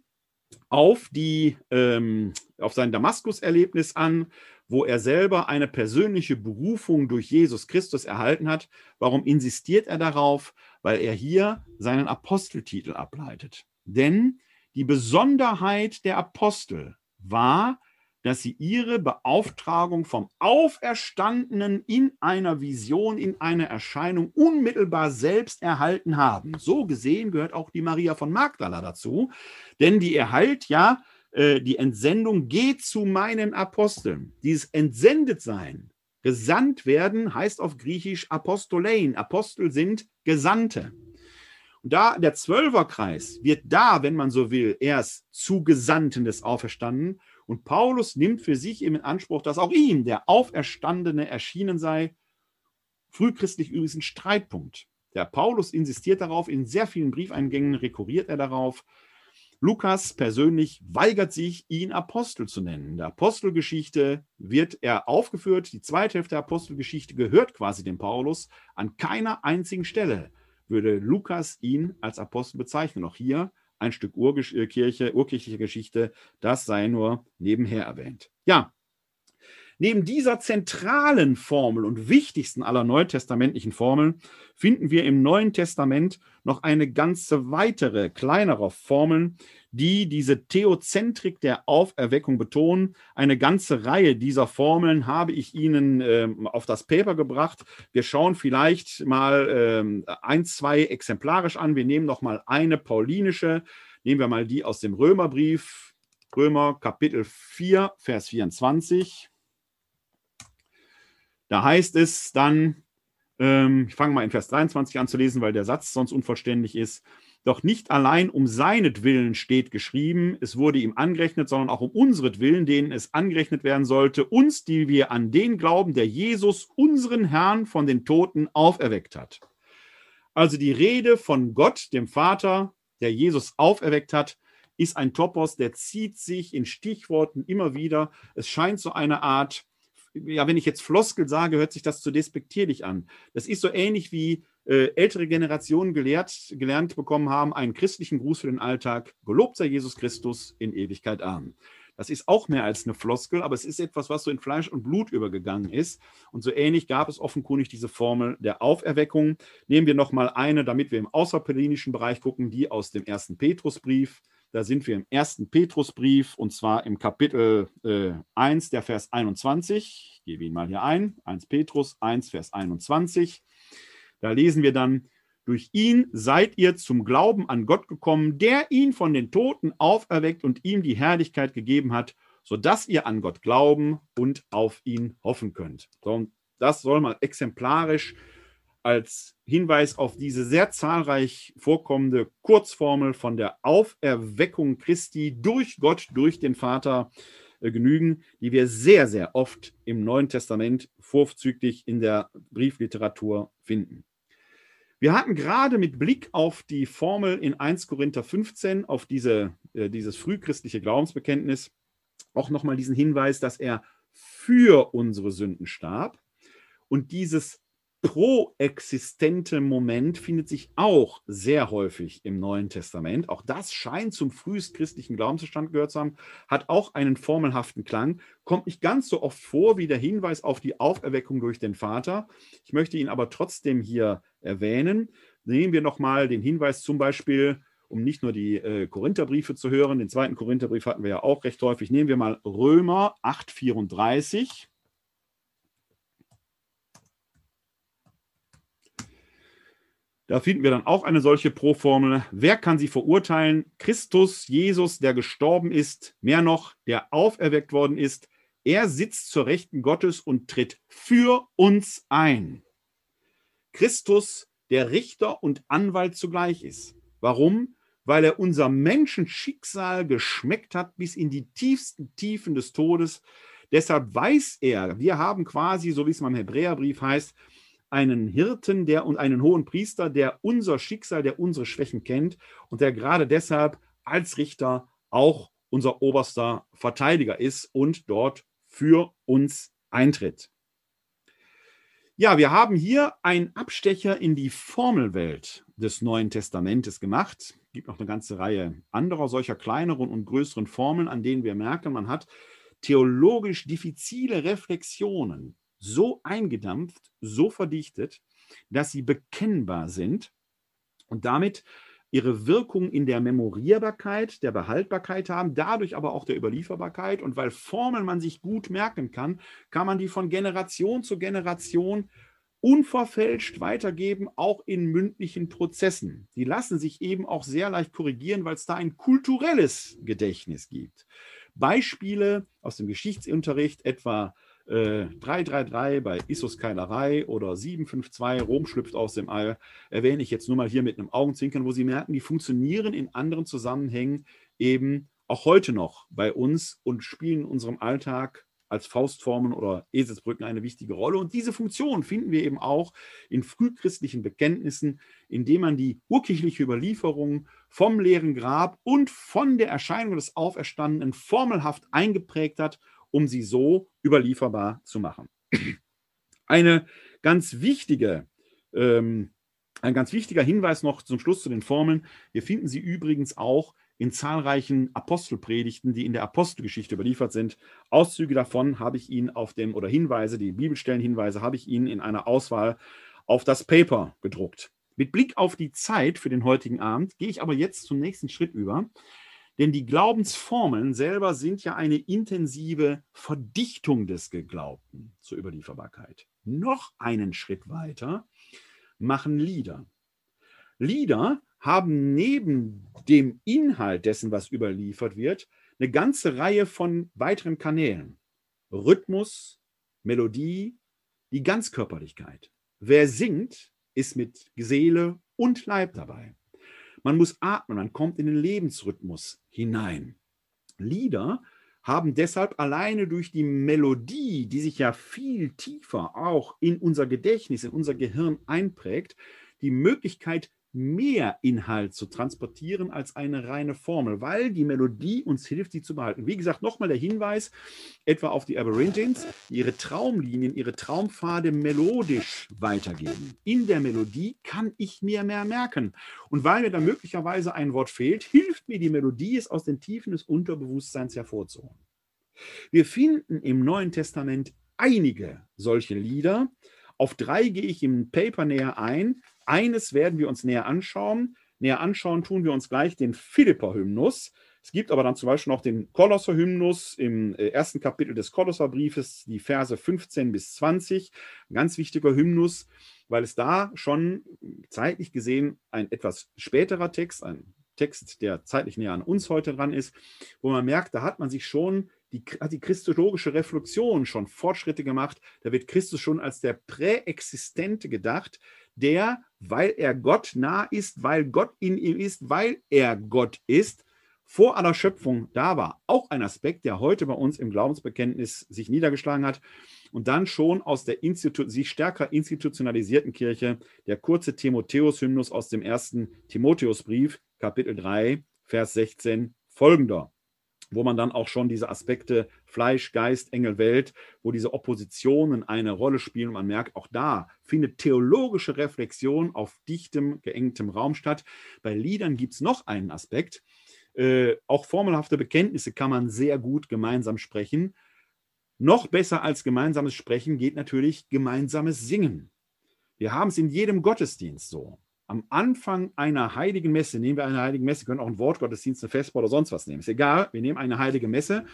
auf, die, ähm, auf sein Damaskus-Erlebnis an, wo er selber eine persönliche Berufung durch Jesus Christus erhalten hat. Warum insistiert er darauf? Weil er hier seinen Aposteltitel ableitet. Denn die Besonderheit der Apostel war, dass sie ihre Beauftragung vom Auferstandenen in einer Vision, in einer Erscheinung unmittelbar selbst erhalten haben. So gesehen gehört auch die Maria von Magdala dazu, denn die erhält ja äh, die Entsendung, geht zu meinen Aposteln. Dieses Entsendetsein, gesandt werden, heißt auf Griechisch Apostolein. Apostel sind Gesandte. Und da der Zwölferkreis wird da, wenn man so will, erst zu Gesandten des Auferstandenen. Und Paulus nimmt für sich eben in Anspruch, dass auch ihm der Auferstandene erschienen sei. Frühchristlich übrigens ein Streitpunkt. Der Paulus insistiert darauf, in sehr vielen Briefeingängen rekurriert er darauf. Lukas persönlich weigert sich, ihn Apostel zu nennen. In der Apostelgeschichte wird er aufgeführt. Die zweite Hälfte der Apostelgeschichte gehört quasi dem Paulus. An keiner einzigen Stelle würde Lukas ihn als Apostel bezeichnen. Auch hier ein Stück Urkirche, urkirchliche Geschichte, das sei nur nebenher erwähnt. Ja, Neben dieser zentralen Formel und wichtigsten aller neutestamentlichen Formeln finden wir im Neuen Testament noch eine ganze weitere, kleinere Formeln, die diese Theozentrik der Auferweckung betonen. Eine ganze Reihe dieser Formeln habe ich Ihnen äh, auf das Paper gebracht. Wir schauen vielleicht mal äh, ein, zwei exemplarisch an. Wir nehmen noch mal eine paulinische. Nehmen wir mal die aus dem Römerbrief, Römer Kapitel 4, Vers 24. Da heißt es dann, ähm, ich fange mal in Vers 23 an zu lesen, weil der Satz sonst unvollständig ist. Doch nicht allein um seinetwillen steht geschrieben, es wurde ihm angerechnet, sondern auch um unsretwillen, denen es angerechnet werden sollte, uns, die wir an den glauben, der Jesus, unseren Herrn, von den Toten auferweckt hat. Also die Rede von Gott, dem Vater, der Jesus auferweckt hat, ist ein Topos, der zieht sich in Stichworten immer wieder. Es scheint so eine Art ja, wenn ich jetzt Floskel sage, hört sich das zu despektierlich an. Das ist so ähnlich wie äh, ältere Generationen gelehrt, gelernt bekommen haben, einen christlichen Gruß für den Alltag. Gelobt sei Jesus Christus in Ewigkeit. Amen. Das ist auch mehr als eine Floskel, aber es ist etwas, was so in Fleisch und Blut übergegangen ist. Und so ähnlich gab es offenkundig diese Formel der Auferweckung. Nehmen wir nochmal eine, damit wir im außerpellinischen Bereich gucken, die aus dem ersten Petrusbrief. Da sind wir im ersten Petrusbrief und zwar im Kapitel äh, 1, der Vers 21. Ich gebe ihn mal hier ein. 1 Petrus 1, Vers 21. Da lesen wir dann, durch ihn seid ihr zum Glauben an Gott gekommen, der ihn von den Toten auferweckt und ihm die Herrlichkeit gegeben hat, sodass ihr an Gott glauben und auf ihn hoffen könnt. So, das soll mal exemplarisch als Hinweis auf diese sehr zahlreich vorkommende Kurzformel von der Auferweckung Christi durch Gott, durch den Vater äh, genügen, die wir sehr, sehr oft im Neuen Testament vorzüglich in der Briefliteratur finden. Wir hatten gerade mit Blick auf die Formel in 1 Korinther 15, auf diese, äh, dieses frühchristliche Glaubensbekenntnis, auch nochmal diesen Hinweis, dass er für unsere Sünden starb. Und dieses proexistente Moment findet sich auch sehr häufig im Neuen Testament. Auch das scheint zum frühestchristlichen Glaubenszustand gehört zu haben, hat auch einen formelhaften Klang, kommt nicht ganz so oft vor wie der Hinweis auf die Auferweckung durch den Vater. Ich möchte ihn aber trotzdem hier erwähnen. Nehmen wir nochmal den Hinweis zum Beispiel, um nicht nur die äh, Korintherbriefe zu hören, den zweiten Korintherbrief hatten wir ja auch recht häufig. Nehmen wir mal Römer 8,34. Da finden wir dann auch eine solche Pro-Formel. Wer kann sie verurteilen? Christus, Jesus, der gestorben ist, mehr noch, der auferweckt worden ist. Er sitzt zur Rechten Gottes und tritt für uns ein. Christus, der Richter und Anwalt zugleich ist. Warum? Weil er unser Menschenschicksal geschmeckt hat bis in die tiefsten Tiefen des Todes. Deshalb weiß er, wir haben quasi, so wie es mal im Hebräerbrief heißt, einen Hirten der, und einen hohen Priester, der unser Schicksal, der unsere Schwächen kennt und der gerade deshalb als Richter auch unser oberster Verteidiger ist und dort für uns eintritt. Ja, wir haben hier einen Abstecher in die Formelwelt des Neuen Testamentes gemacht. Es gibt noch eine ganze Reihe anderer solcher kleineren und größeren Formeln, an denen wir merken, man hat theologisch diffizile Reflexionen so eingedampft, so verdichtet, dass sie bekennbar sind und damit ihre Wirkung in der Memorierbarkeit, der Behaltbarkeit haben, dadurch aber auch der Überlieferbarkeit. Und weil Formeln man sich gut merken kann, kann man die von Generation zu Generation unverfälscht weitergeben, auch in mündlichen Prozessen. Die lassen sich eben auch sehr leicht korrigieren, weil es da ein kulturelles Gedächtnis gibt. Beispiele aus dem Geschichtsunterricht, etwa 333 äh, bei Issus Keilerei oder 752 Rom schlüpft aus dem All, erwähne ich jetzt nur mal hier mit einem Augenzwinkern, wo Sie merken, die funktionieren in anderen Zusammenhängen eben auch heute noch bei uns und spielen in unserem Alltag als Faustformen oder Eselsbrücken eine wichtige Rolle. Und diese Funktion finden wir eben auch in frühchristlichen Bekenntnissen, indem man die urkirchliche Überlieferung vom leeren Grab und von der Erscheinung des Auferstandenen formelhaft eingeprägt hat um sie so überlieferbar zu machen. Eine ganz wichtige, ähm, ein ganz wichtiger Hinweis noch zum Schluss zu den Formeln. Wir finden sie übrigens auch in zahlreichen Apostelpredigten, die in der Apostelgeschichte überliefert sind. Auszüge davon habe ich Ihnen auf dem, oder Hinweise, die Bibelstellenhinweise habe ich Ihnen in einer Auswahl auf das Paper gedruckt. Mit Blick auf die Zeit für den heutigen Abend gehe ich aber jetzt zum nächsten Schritt über. Denn die Glaubensformeln selber sind ja eine intensive Verdichtung des Geglaubten zur Überlieferbarkeit. Noch einen Schritt weiter machen Lieder. Lieder haben neben dem Inhalt dessen, was überliefert wird, eine ganze Reihe von weiteren Kanälen. Rhythmus, Melodie, die Ganzkörperlichkeit. Wer singt, ist mit Seele und Leib dabei. Man muss atmen, man kommt in den Lebensrhythmus hinein. Lieder haben deshalb alleine durch die Melodie, die sich ja viel tiefer auch in unser Gedächtnis, in unser Gehirn einprägt, die Möglichkeit, mehr Inhalt zu transportieren als eine reine Formel, weil die Melodie uns hilft, sie zu behalten. Wie gesagt, nochmal der Hinweis etwa auf die Aborigines, die ihre Traumlinien, ihre Traumpfade melodisch weitergeben. In der Melodie kann ich mir mehr merken. Und weil mir da möglicherweise ein Wort fehlt, hilft mir die Melodie, es aus den Tiefen des Unterbewusstseins hervorzuholen. Wir finden im Neuen Testament einige solche Lieder. Auf drei gehe ich im Paper näher ein. Eines werden wir uns näher anschauen. Näher anschauen tun wir uns gleich den Philipper-Hymnus. Es gibt aber dann zum Beispiel noch den Kolosser-Hymnus im äh, ersten Kapitel des Kolosserbriefes, die Verse 15 bis 20. Ein ganz wichtiger Hymnus, weil es da schon zeitlich gesehen ein etwas späterer Text, ein Text, der zeitlich näher an uns heute dran ist, wo man merkt, da hat man sich schon die, hat die christologische Reflexion schon Fortschritte gemacht. Da wird Christus schon als der Präexistente gedacht, der, weil er Gott nah ist, weil Gott in ihm ist, weil er Gott ist, vor aller Schöpfung da war. Auch ein Aspekt, der heute bei uns im Glaubensbekenntnis sich niedergeschlagen hat und dann schon aus der Institu sich stärker institutionalisierten Kirche der kurze Timotheus-Hymnus aus dem ersten Timotheusbrief, Kapitel 3, Vers 16 folgender wo man dann auch schon diese Aspekte Fleisch, Geist, Engel, Welt, wo diese Oppositionen eine Rolle spielen. Und man merkt, auch da findet theologische Reflexion auf dichtem, geengtem Raum statt. Bei Liedern gibt es noch einen Aspekt. Äh, auch formelhafte Bekenntnisse kann man sehr gut gemeinsam sprechen. Noch besser als gemeinsames Sprechen geht natürlich gemeinsames Singen. Wir haben es in jedem Gottesdienst so am Anfang einer heiligen Messe, nehmen wir eine heilige Messe, können auch ein Wortgottesdienst, eine Vesper oder sonst was nehmen, ist egal, wir nehmen eine heilige Messe.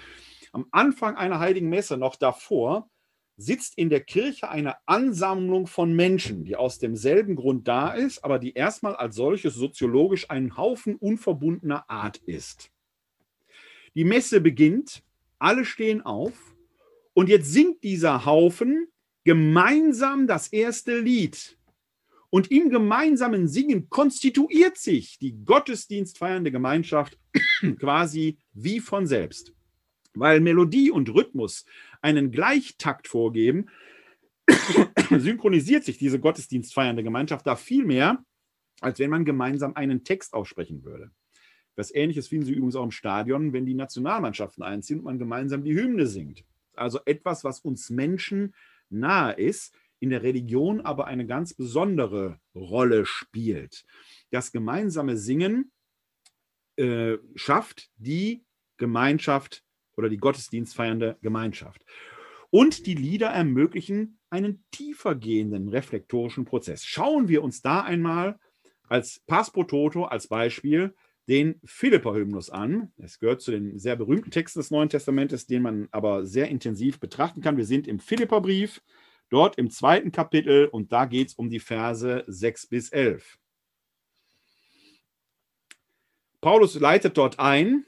Am Anfang einer heiligen Messe, noch davor, sitzt in der Kirche eine Ansammlung von Menschen, die aus demselben Grund da ist, aber die erstmal als solches soziologisch ein Haufen unverbundener Art ist. Die Messe beginnt, alle stehen auf und jetzt singt dieser Haufen gemeinsam das erste Lied. Und im gemeinsamen Singen konstituiert sich die gottesdienstfeiernde Gemeinschaft quasi wie von selbst. Weil Melodie und Rhythmus einen Gleichtakt vorgeben, synchronisiert sich diese gottesdienstfeiernde Gemeinschaft da viel mehr, als wenn man gemeinsam einen Text aussprechen würde. Was ähnliches finden Sie übrigens auch im Stadion, wenn die Nationalmannschaften einziehen und man gemeinsam die Hymne singt. Also etwas, was uns Menschen nahe ist, in der Religion aber eine ganz besondere Rolle spielt. Das gemeinsame Singen äh, schafft die Gemeinschaft oder die gottesdienstfeiernde Gemeinschaft. Und die Lieder ermöglichen einen tiefer gehenden reflektorischen Prozess. Schauen wir uns da einmal als Pass Toto, als Beispiel, den Philipper-Hymnus an. Es gehört zu den sehr berühmten Texten des Neuen Testamentes, den man aber sehr intensiv betrachten kann. Wir sind im Philipperbrief, dort im zweiten Kapitel und da geht es um die Verse 6 bis 11. Paulus leitet dort ein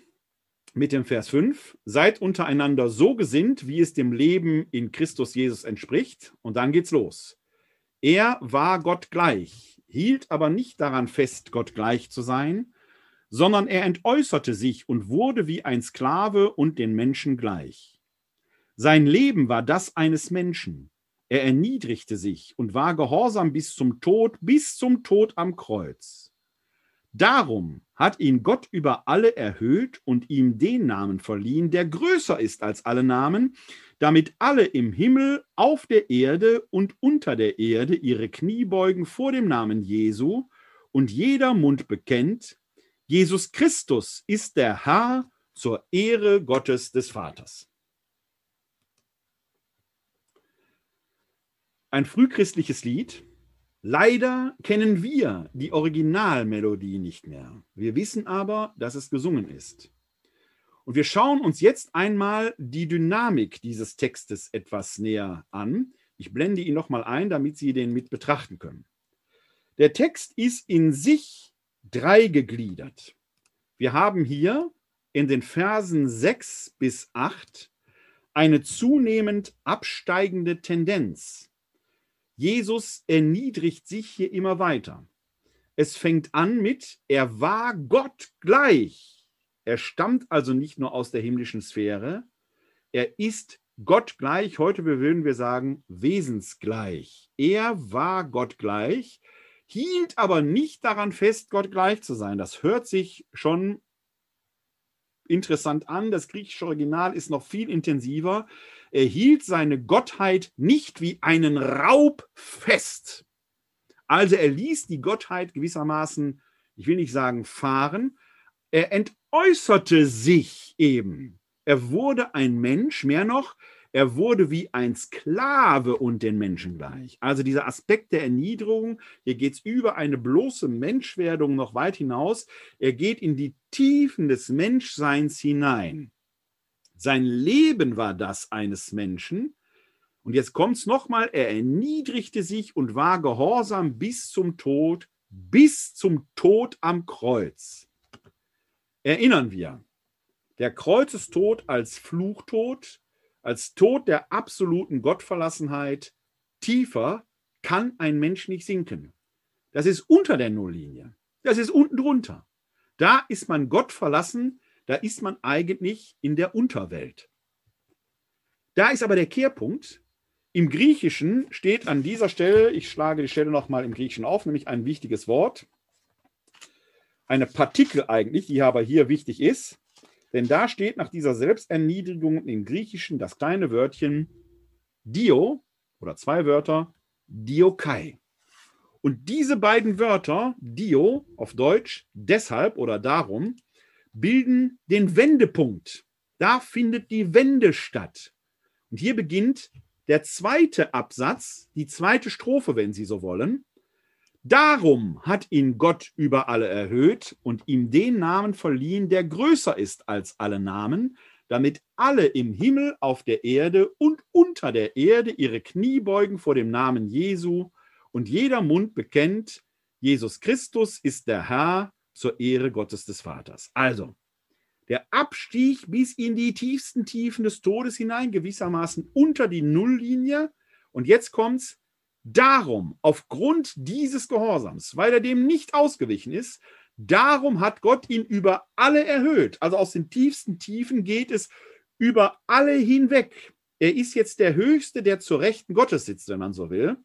mit dem Vers 5, seid untereinander so gesinnt, wie es dem Leben in Christus Jesus entspricht. Und dann geht's los. Er war Gott gleich, hielt aber nicht daran fest, Gott gleich zu sein, sondern er entäußerte sich und wurde wie ein Sklave und den Menschen gleich. Sein Leben war das eines Menschen. Er erniedrigte sich und war gehorsam bis zum Tod, bis zum Tod am Kreuz. Darum hat ihn Gott über alle erhöht und ihm den Namen verliehen, der größer ist als alle Namen, damit alle im Himmel, auf der Erde und unter der Erde ihre Knie beugen vor dem Namen Jesu und jeder Mund bekennt, Jesus Christus ist der Herr zur Ehre Gottes des Vaters. Ein frühchristliches Lied. Leider kennen wir die Originalmelodie nicht mehr. Wir wissen aber, dass es gesungen ist. Und wir schauen uns jetzt einmal die Dynamik dieses Textes etwas näher an. Ich blende ihn nochmal ein, damit Sie den mit betrachten können. Der Text ist in sich dreigegliedert. Wir haben hier in den Versen 6 bis 8 eine zunehmend absteigende Tendenz. Jesus erniedrigt sich hier immer weiter. Es fängt an mit, er war Gott gleich. Er stammt also nicht nur aus der himmlischen Sphäre, er ist Gott gleich, heute würden wir sagen, wesensgleich. Er war Gott gleich, hielt aber nicht daran fest, Gott gleich zu sein. Das hört sich schon interessant an. Das griechische Original ist noch viel intensiver. Er hielt seine Gottheit nicht wie einen Raub fest. Also er ließ die Gottheit gewissermaßen, ich will nicht sagen fahren, er entäußerte sich eben. Er wurde ein Mensch, mehr noch, er wurde wie ein Sklave und den Menschen gleich. Also dieser Aspekt der Erniedrigung, hier geht es über eine bloße Menschwerdung noch weit hinaus. Er geht in die Tiefen des Menschseins hinein. Sein Leben war das eines Menschen. Und jetzt kommt es nochmal, er erniedrigte sich und war gehorsam bis zum Tod, bis zum Tod am Kreuz. Erinnern wir, der Kreuzestod als Fluchtod, als Tod der absoluten Gottverlassenheit, tiefer kann ein Mensch nicht sinken. Das ist unter der Nulllinie. Das ist unten drunter. Da ist man Gott verlassen, da ist man eigentlich in der Unterwelt. Da ist aber der Kehrpunkt. Im Griechischen steht an dieser Stelle, ich schlage die Stelle nochmal im Griechischen auf, nämlich ein wichtiges Wort. Eine Partikel eigentlich, die aber hier wichtig ist. Denn da steht nach dieser Selbsterniedrigung im Griechischen das kleine Wörtchen Dio oder zwei Wörter Diokai. Und diese beiden Wörter, Dio auf Deutsch, deshalb oder darum, bilden den Wendepunkt. Da findet die Wende statt. Und hier beginnt der zweite Absatz, die zweite Strophe, wenn Sie so wollen. Darum hat ihn Gott über alle erhöht und ihm den Namen verliehen, der größer ist als alle Namen, damit alle im Himmel, auf der Erde und unter der Erde ihre Knie beugen vor dem Namen Jesu und jeder Mund bekennt, Jesus Christus ist der Herr zur Ehre Gottes des Vaters. Also, der Abstieg bis in die tiefsten Tiefen des Todes hinein, gewissermaßen unter die Nulllinie. Und jetzt kommt's. Darum, aufgrund dieses Gehorsams, weil er dem nicht ausgewichen ist, darum hat Gott ihn über alle erhöht. Also aus den tiefsten Tiefen geht es über alle hinweg. Er ist jetzt der Höchste, der zur Rechten Gottes sitzt, wenn man so will.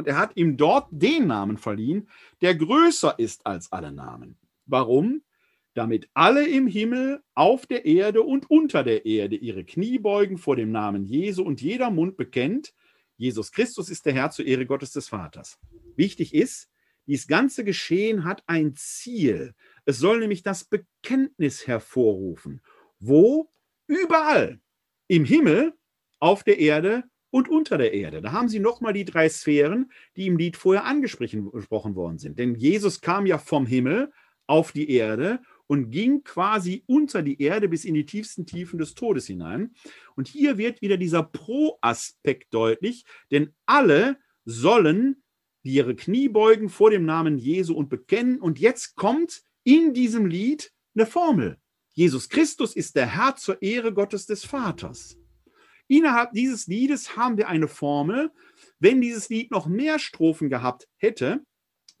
Und er hat ihm dort den Namen verliehen, der größer ist als alle Namen. Warum? damit alle im Himmel, auf der Erde und unter der Erde ihre Knie beugen vor dem Namen Jesu und jeder Mund bekennt, Jesus Christus ist der Herr zur Ehre Gottes des Vaters. Wichtig ist, dieses ganze Geschehen hat ein Ziel. Es soll nämlich das Bekenntnis hervorrufen. Wo? Überall. Im Himmel, auf der Erde und unter der Erde. Da haben Sie nochmal die drei Sphären, die im Lied vorher angesprochen worden sind. Denn Jesus kam ja vom Himmel auf die Erde und ging quasi unter die Erde bis in die tiefsten Tiefen des Todes hinein. Und hier wird wieder dieser Pro-Aspekt deutlich, denn alle sollen ihre Knie beugen vor dem Namen Jesu und bekennen. Und jetzt kommt in diesem Lied eine Formel. Jesus Christus ist der Herr zur Ehre Gottes des Vaters. Innerhalb dieses Liedes haben wir eine Formel. Wenn dieses Lied noch mehr Strophen gehabt hätte,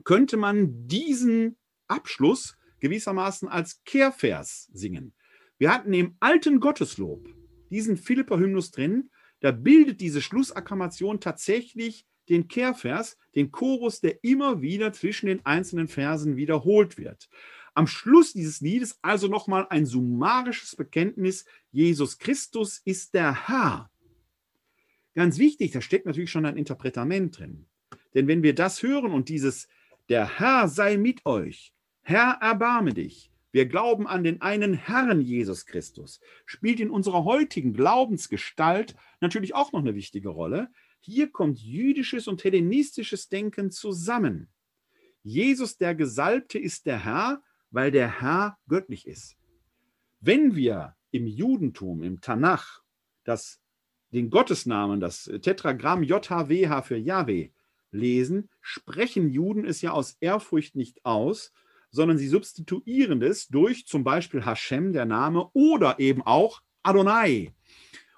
könnte man diesen Abschluss gewissermaßen als Kehrvers singen. Wir hatten im alten Gotteslob diesen Philipper-Hymnus drin, da bildet diese Schlussakklamation tatsächlich den Kehrvers, den Chorus, der immer wieder zwischen den einzelnen Versen wiederholt wird. Am Schluss dieses Liedes also nochmal ein summarisches Bekenntnis, Jesus Christus ist der Herr. Ganz wichtig, da steckt natürlich schon ein Interpretament drin. Denn wenn wir das hören und dieses, der Herr sei mit euch, Herr, erbarme dich. Wir glauben an den einen Herrn Jesus Christus. Spielt in unserer heutigen Glaubensgestalt natürlich auch noch eine wichtige Rolle. Hier kommt jüdisches und hellenistisches Denken zusammen. Jesus der Gesalbte ist der Herr, weil der Herr göttlich ist. Wenn wir im Judentum, im Tanach, das, den Gottesnamen, das Tetragramm JHWH für Yahweh lesen, sprechen Juden es ja aus Ehrfurcht nicht aus, sondern sie substituieren es durch zum Beispiel Hashem, der Name, oder eben auch Adonai.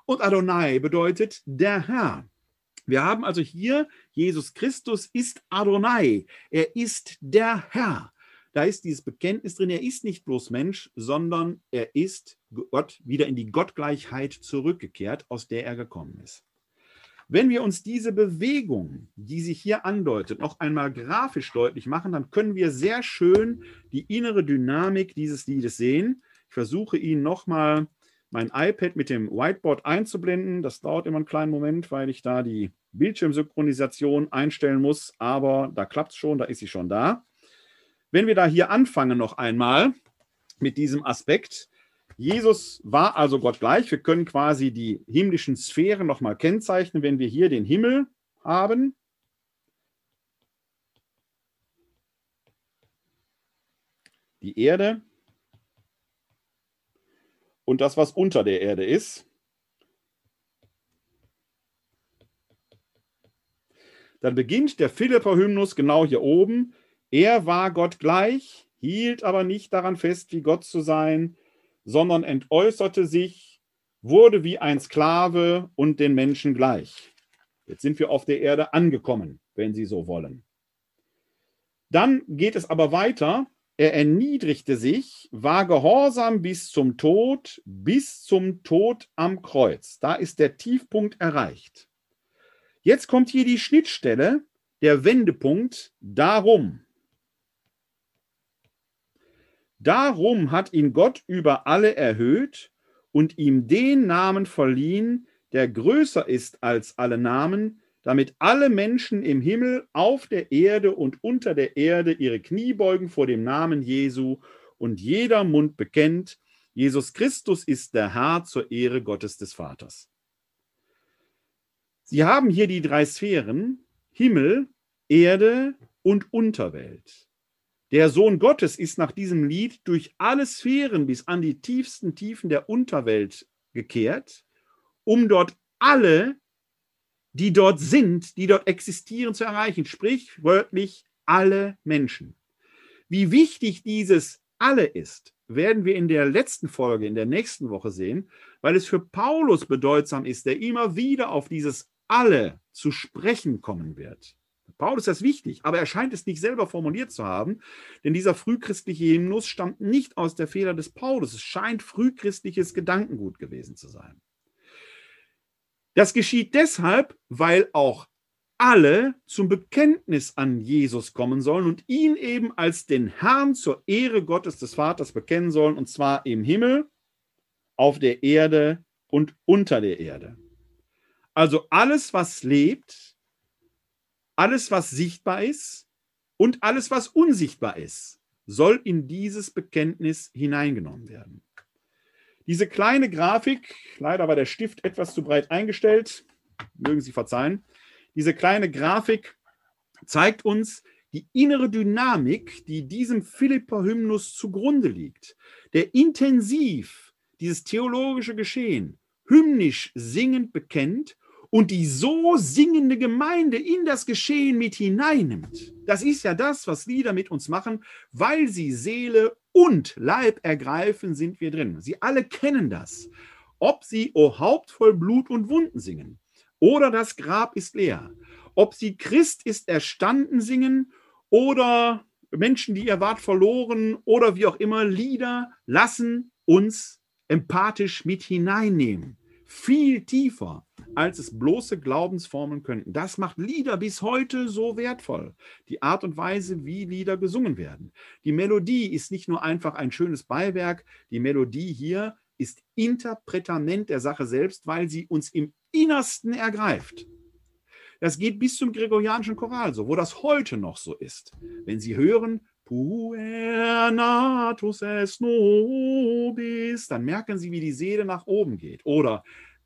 Und Adonai bedeutet der Herr. Wir haben also hier, Jesus Christus ist Adonai. Er ist der Herr. Da ist dieses Bekenntnis drin, er ist nicht bloß Mensch, sondern er ist Gott wieder in die Gottgleichheit zurückgekehrt, aus der er gekommen ist. Wenn wir uns diese Bewegung, die sich hier andeutet, noch einmal grafisch deutlich machen, dann können wir sehr schön die innere Dynamik dieses Liedes sehen. Ich versuche Ihnen nochmal mein iPad mit dem Whiteboard einzublenden. Das dauert immer einen kleinen Moment, weil ich da die Bildschirmsynchronisation einstellen muss, aber da klappt es schon, da ist sie schon da. Wenn wir da hier anfangen noch einmal mit diesem Aspekt, Jesus war also Gott gleich. Wir können quasi die himmlischen Sphären nochmal kennzeichnen, wenn wir hier den Himmel haben. Die Erde und das, was unter der Erde ist. Dann beginnt der Philipper-Hymnus genau hier oben. Er war Gott gleich, hielt aber nicht daran fest, wie Gott zu sein, sondern entäußerte sich, wurde wie ein Sklave und den Menschen gleich. Jetzt sind wir auf der Erde angekommen, wenn Sie so wollen. Dann geht es aber weiter. Er erniedrigte sich, war gehorsam bis zum Tod, bis zum Tod am Kreuz. Da ist der Tiefpunkt erreicht. Jetzt kommt hier die Schnittstelle, der Wendepunkt. Darum. Darum hat ihn Gott über alle erhöht und ihm den Namen verliehen, der größer ist als alle Namen, damit alle Menschen im Himmel, auf der Erde und unter der Erde ihre Knie beugen vor dem Namen Jesu und jeder Mund bekennt, Jesus Christus ist der Herr zur Ehre Gottes des Vaters. Sie haben hier die drei Sphären, Himmel, Erde und Unterwelt. Der Sohn Gottes ist nach diesem Lied durch alle Sphären bis an die tiefsten Tiefen der Unterwelt gekehrt um dort alle, die dort sind, die dort existieren, zu erreichen. Sprich wörtlich alle Menschen. Wie wichtig dieses alle ist, werden wir in der letzten Folge, in der nächsten Woche sehen, weil es für Paulus bedeutsam ist, der immer wieder auf dieses alle zu sprechen kommen wird. Paulus ist das wichtig, aber er scheint es nicht selber formuliert zu haben, denn dieser frühchristliche Hymnus stammt nicht aus der Feder des Paulus. Es scheint frühchristliches Gedankengut gewesen zu sein. Das geschieht deshalb, weil auch alle zum Bekenntnis an Jesus kommen sollen und ihn eben als den Herrn zur Ehre Gottes des Vaters bekennen sollen, und zwar im Himmel, auf der Erde und unter der Erde. Also alles, was lebt, alles, was sichtbar ist und alles, was unsichtbar ist, soll in dieses Bekenntnis hineingenommen werden. Diese kleine Grafik, leider war der Stift etwas zu breit eingestellt, mögen Sie verzeihen. Diese kleine Grafik zeigt uns die innere Dynamik, die diesem Philipper-Hymnus zugrunde liegt, der intensiv dieses theologische Geschehen hymnisch singend bekennt und die so singende Gemeinde in das Geschehen mit hineinnimmt. Das ist ja das, was Lieder mit uns machen, weil sie Seele und Leib ergreifen, sind wir drin. Sie alle kennen das. Ob sie O Haupt voll Blut und Wunden singen oder das Grab ist leer. Ob sie Christ ist erstanden singen oder Menschen, die ihr wart verloren oder wie auch immer, Lieder lassen uns empathisch mit hineinnehmen. Viel tiefer als es bloße Glaubensformen könnten. Das macht Lieder bis heute so wertvoll. Die Art und Weise, wie Lieder gesungen werden. Die Melodie ist nicht nur einfach ein schönes Beiwerk, die Melodie hier ist Interpretament der Sache selbst, weil sie uns im Innersten ergreift. Das geht bis zum gregorianischen Choral so, wo das heute noch so ist. Wenn Sie hören, Puer natus es nobis, dann merken Sie, wie die Seele nach oben geht. Oder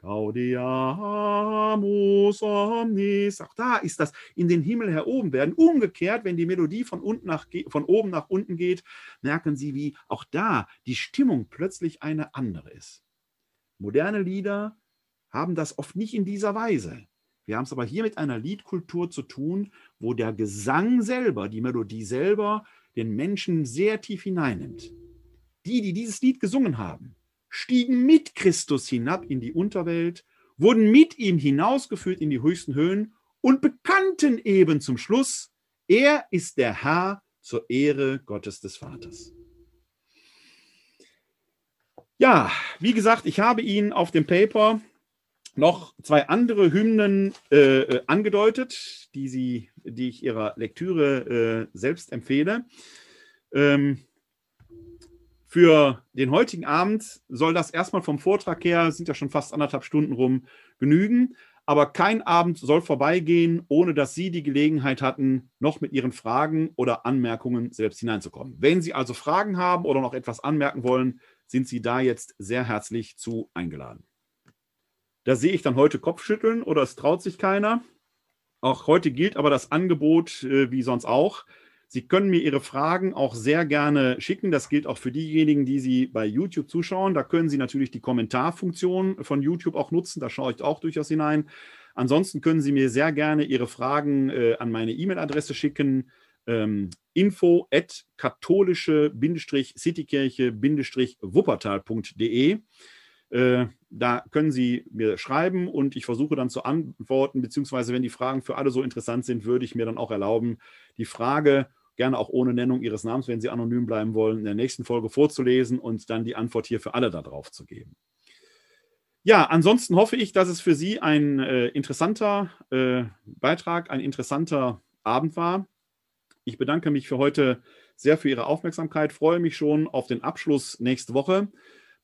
Gaudiamus omnis. Auch da ist das in den Himmel heroben werden. Umgekehrt, wenn die Melodie von, unten nach, von oben nach unten geht, merken Sie, wie auch da die Stimmung plötzlich eine andere ist. Moderne Lieder haben das oft nicht in dieser Weise. Wir haben es aber hier mit einer Liedkultur zu tun, wo der Gesang selber, die Melodie selber, den Menschen sehr tief hineinnimmt. Die, die dieses Lied gesungen haben, stiegen mit Christus hinab in die Unterwelt, wurden mit ihm hinausgeführt in die höchsten Höhen und bekannten eben zum Schluss, er ist der Herr zur Ehre Gottes des Vaters. Ja, wie gesagt, ich habe Ihnen auf dem Paper noch zwei andere Hymnen äh, äh angedeutet, die, Sie, die ich Ihrer Lektüre äh, selbst empfehle. Ähm, für den heutigen Abend soll das erstmal vom Vortrag her, sind ja schon fast anderthalb Stunden rum, genügen. Aber kein Abend soll vorbeigehen, ohne dass Sie die Gelegenheit hatten, noch mit Ihren Fragen oder Anmerkungen selbst hineinzukommen. Wenn Sie also Fragen haben oder noch etwas anmerken wollen, sind Sie da jetzt sehr herzlich zu eingeladen. Da sehe ich dann heute Kopfschütteln oder es traut sich keiner. Auch heute gilt aber das Angebot äh, wie sonst auch. Sie können mir Ihre Fragen auch sehr gerne schicken. Das gilt auch für diejenigen, die Sie bei YouTube zuschauen. Da können Sie natürlich die Kommentarfunktion von YouTube auch nutzen. Da schaue ich auch durchaus hinein. Ansonsten können Sie mir sehr gerne Ihre Fragen äh, an meine E-Mail-Adresse schicken. Ähm, info at katholische-citykirche-wuppertal.de. Äh, da können Sie mir schreiben und ich versuche dann zu antworten, beziehungsweise wenn die Fragen für alle so interessant sind, würde ich mir dann auch erlauben, die Frage gerne auch ohne Nennung Ihres Namens, wenn Sie anonym bleiben wollen, in der nächsten Folge vorzulesen und dann die Antwort hier für alle darauf zu geben. Ja, ansonsten hoffe ich, dass es für Sie ein äh, interessanter äh, Beitrag, ein interessanter Abend war. Ich bedanke mich für heute sehr für Ihre Aufmerksamkeit, freue mich schon auf den Abschluss nächste Woche.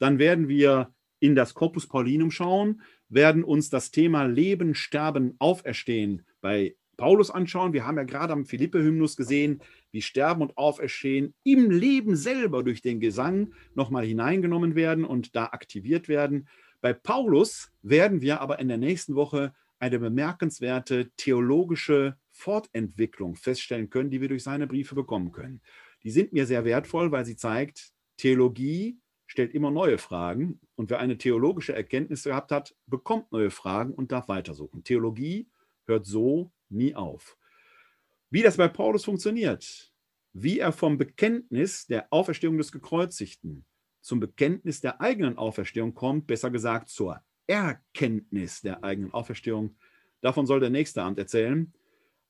Dann werden wir in das Corpus Paulinum schauen, werden uns das Thema Leben, Sterben, Auferstehen bei Paulus anschauen. Wir haben ja gerade am Philippe-Hymnus gesehen, wie Sterben und Auferstehen im Leben selber durch den Gesang nochmal hineingenommen werden und da aktiviert werden. Bei Paulus werden wir aber in der nächsten Woche eine bemerkenswerte theologische Fortentwicklung feststellen können, die wir durch seine Briefe bekommen können. Die sind mir sehr wertvoll, weil sie zeigt, Theologie stellt immer neue Fragen und wer eine theologische Erkenntnis gehabt hat, bekommt neue Fragen und darf weitersuchen. Theologie hört so nie auf. Wie das bei Paulus funktioniert, wie er vom Bekenntnis der Auferstehung des Gekreuzigten zum Bekenntnis der eigenen Auferstehung kommt, besser gesagt zur Erkenntnis der eigenen Auferstehung, davon soll der nächste Abend erzählen.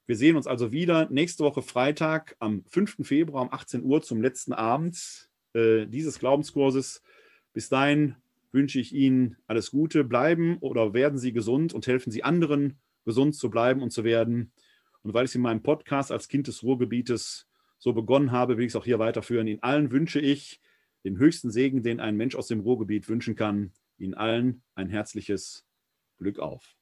Wir sehen uns also wieder nächste Woche Freitag am 5. Februar um 18 Uhr zum letzten Abend äh, dieses Glaubenskurses. Bis dahin wünsche ich Ihnen alles Gute, bleiben oder werden Sie gesund und helfen Sie anderen, gesund zu bleiben und zu werden. Und weil ich es in meinem Podcast als Kind des Ruhrgebietes so begonnen habe, will ich es auch hier weiterführen. Ihnen allen wünsche ich den höchsten Segen, den ein Mensch aus dem Ruhrgebiet wünschen kann. Ihnen allen ein herzliches Glück auf.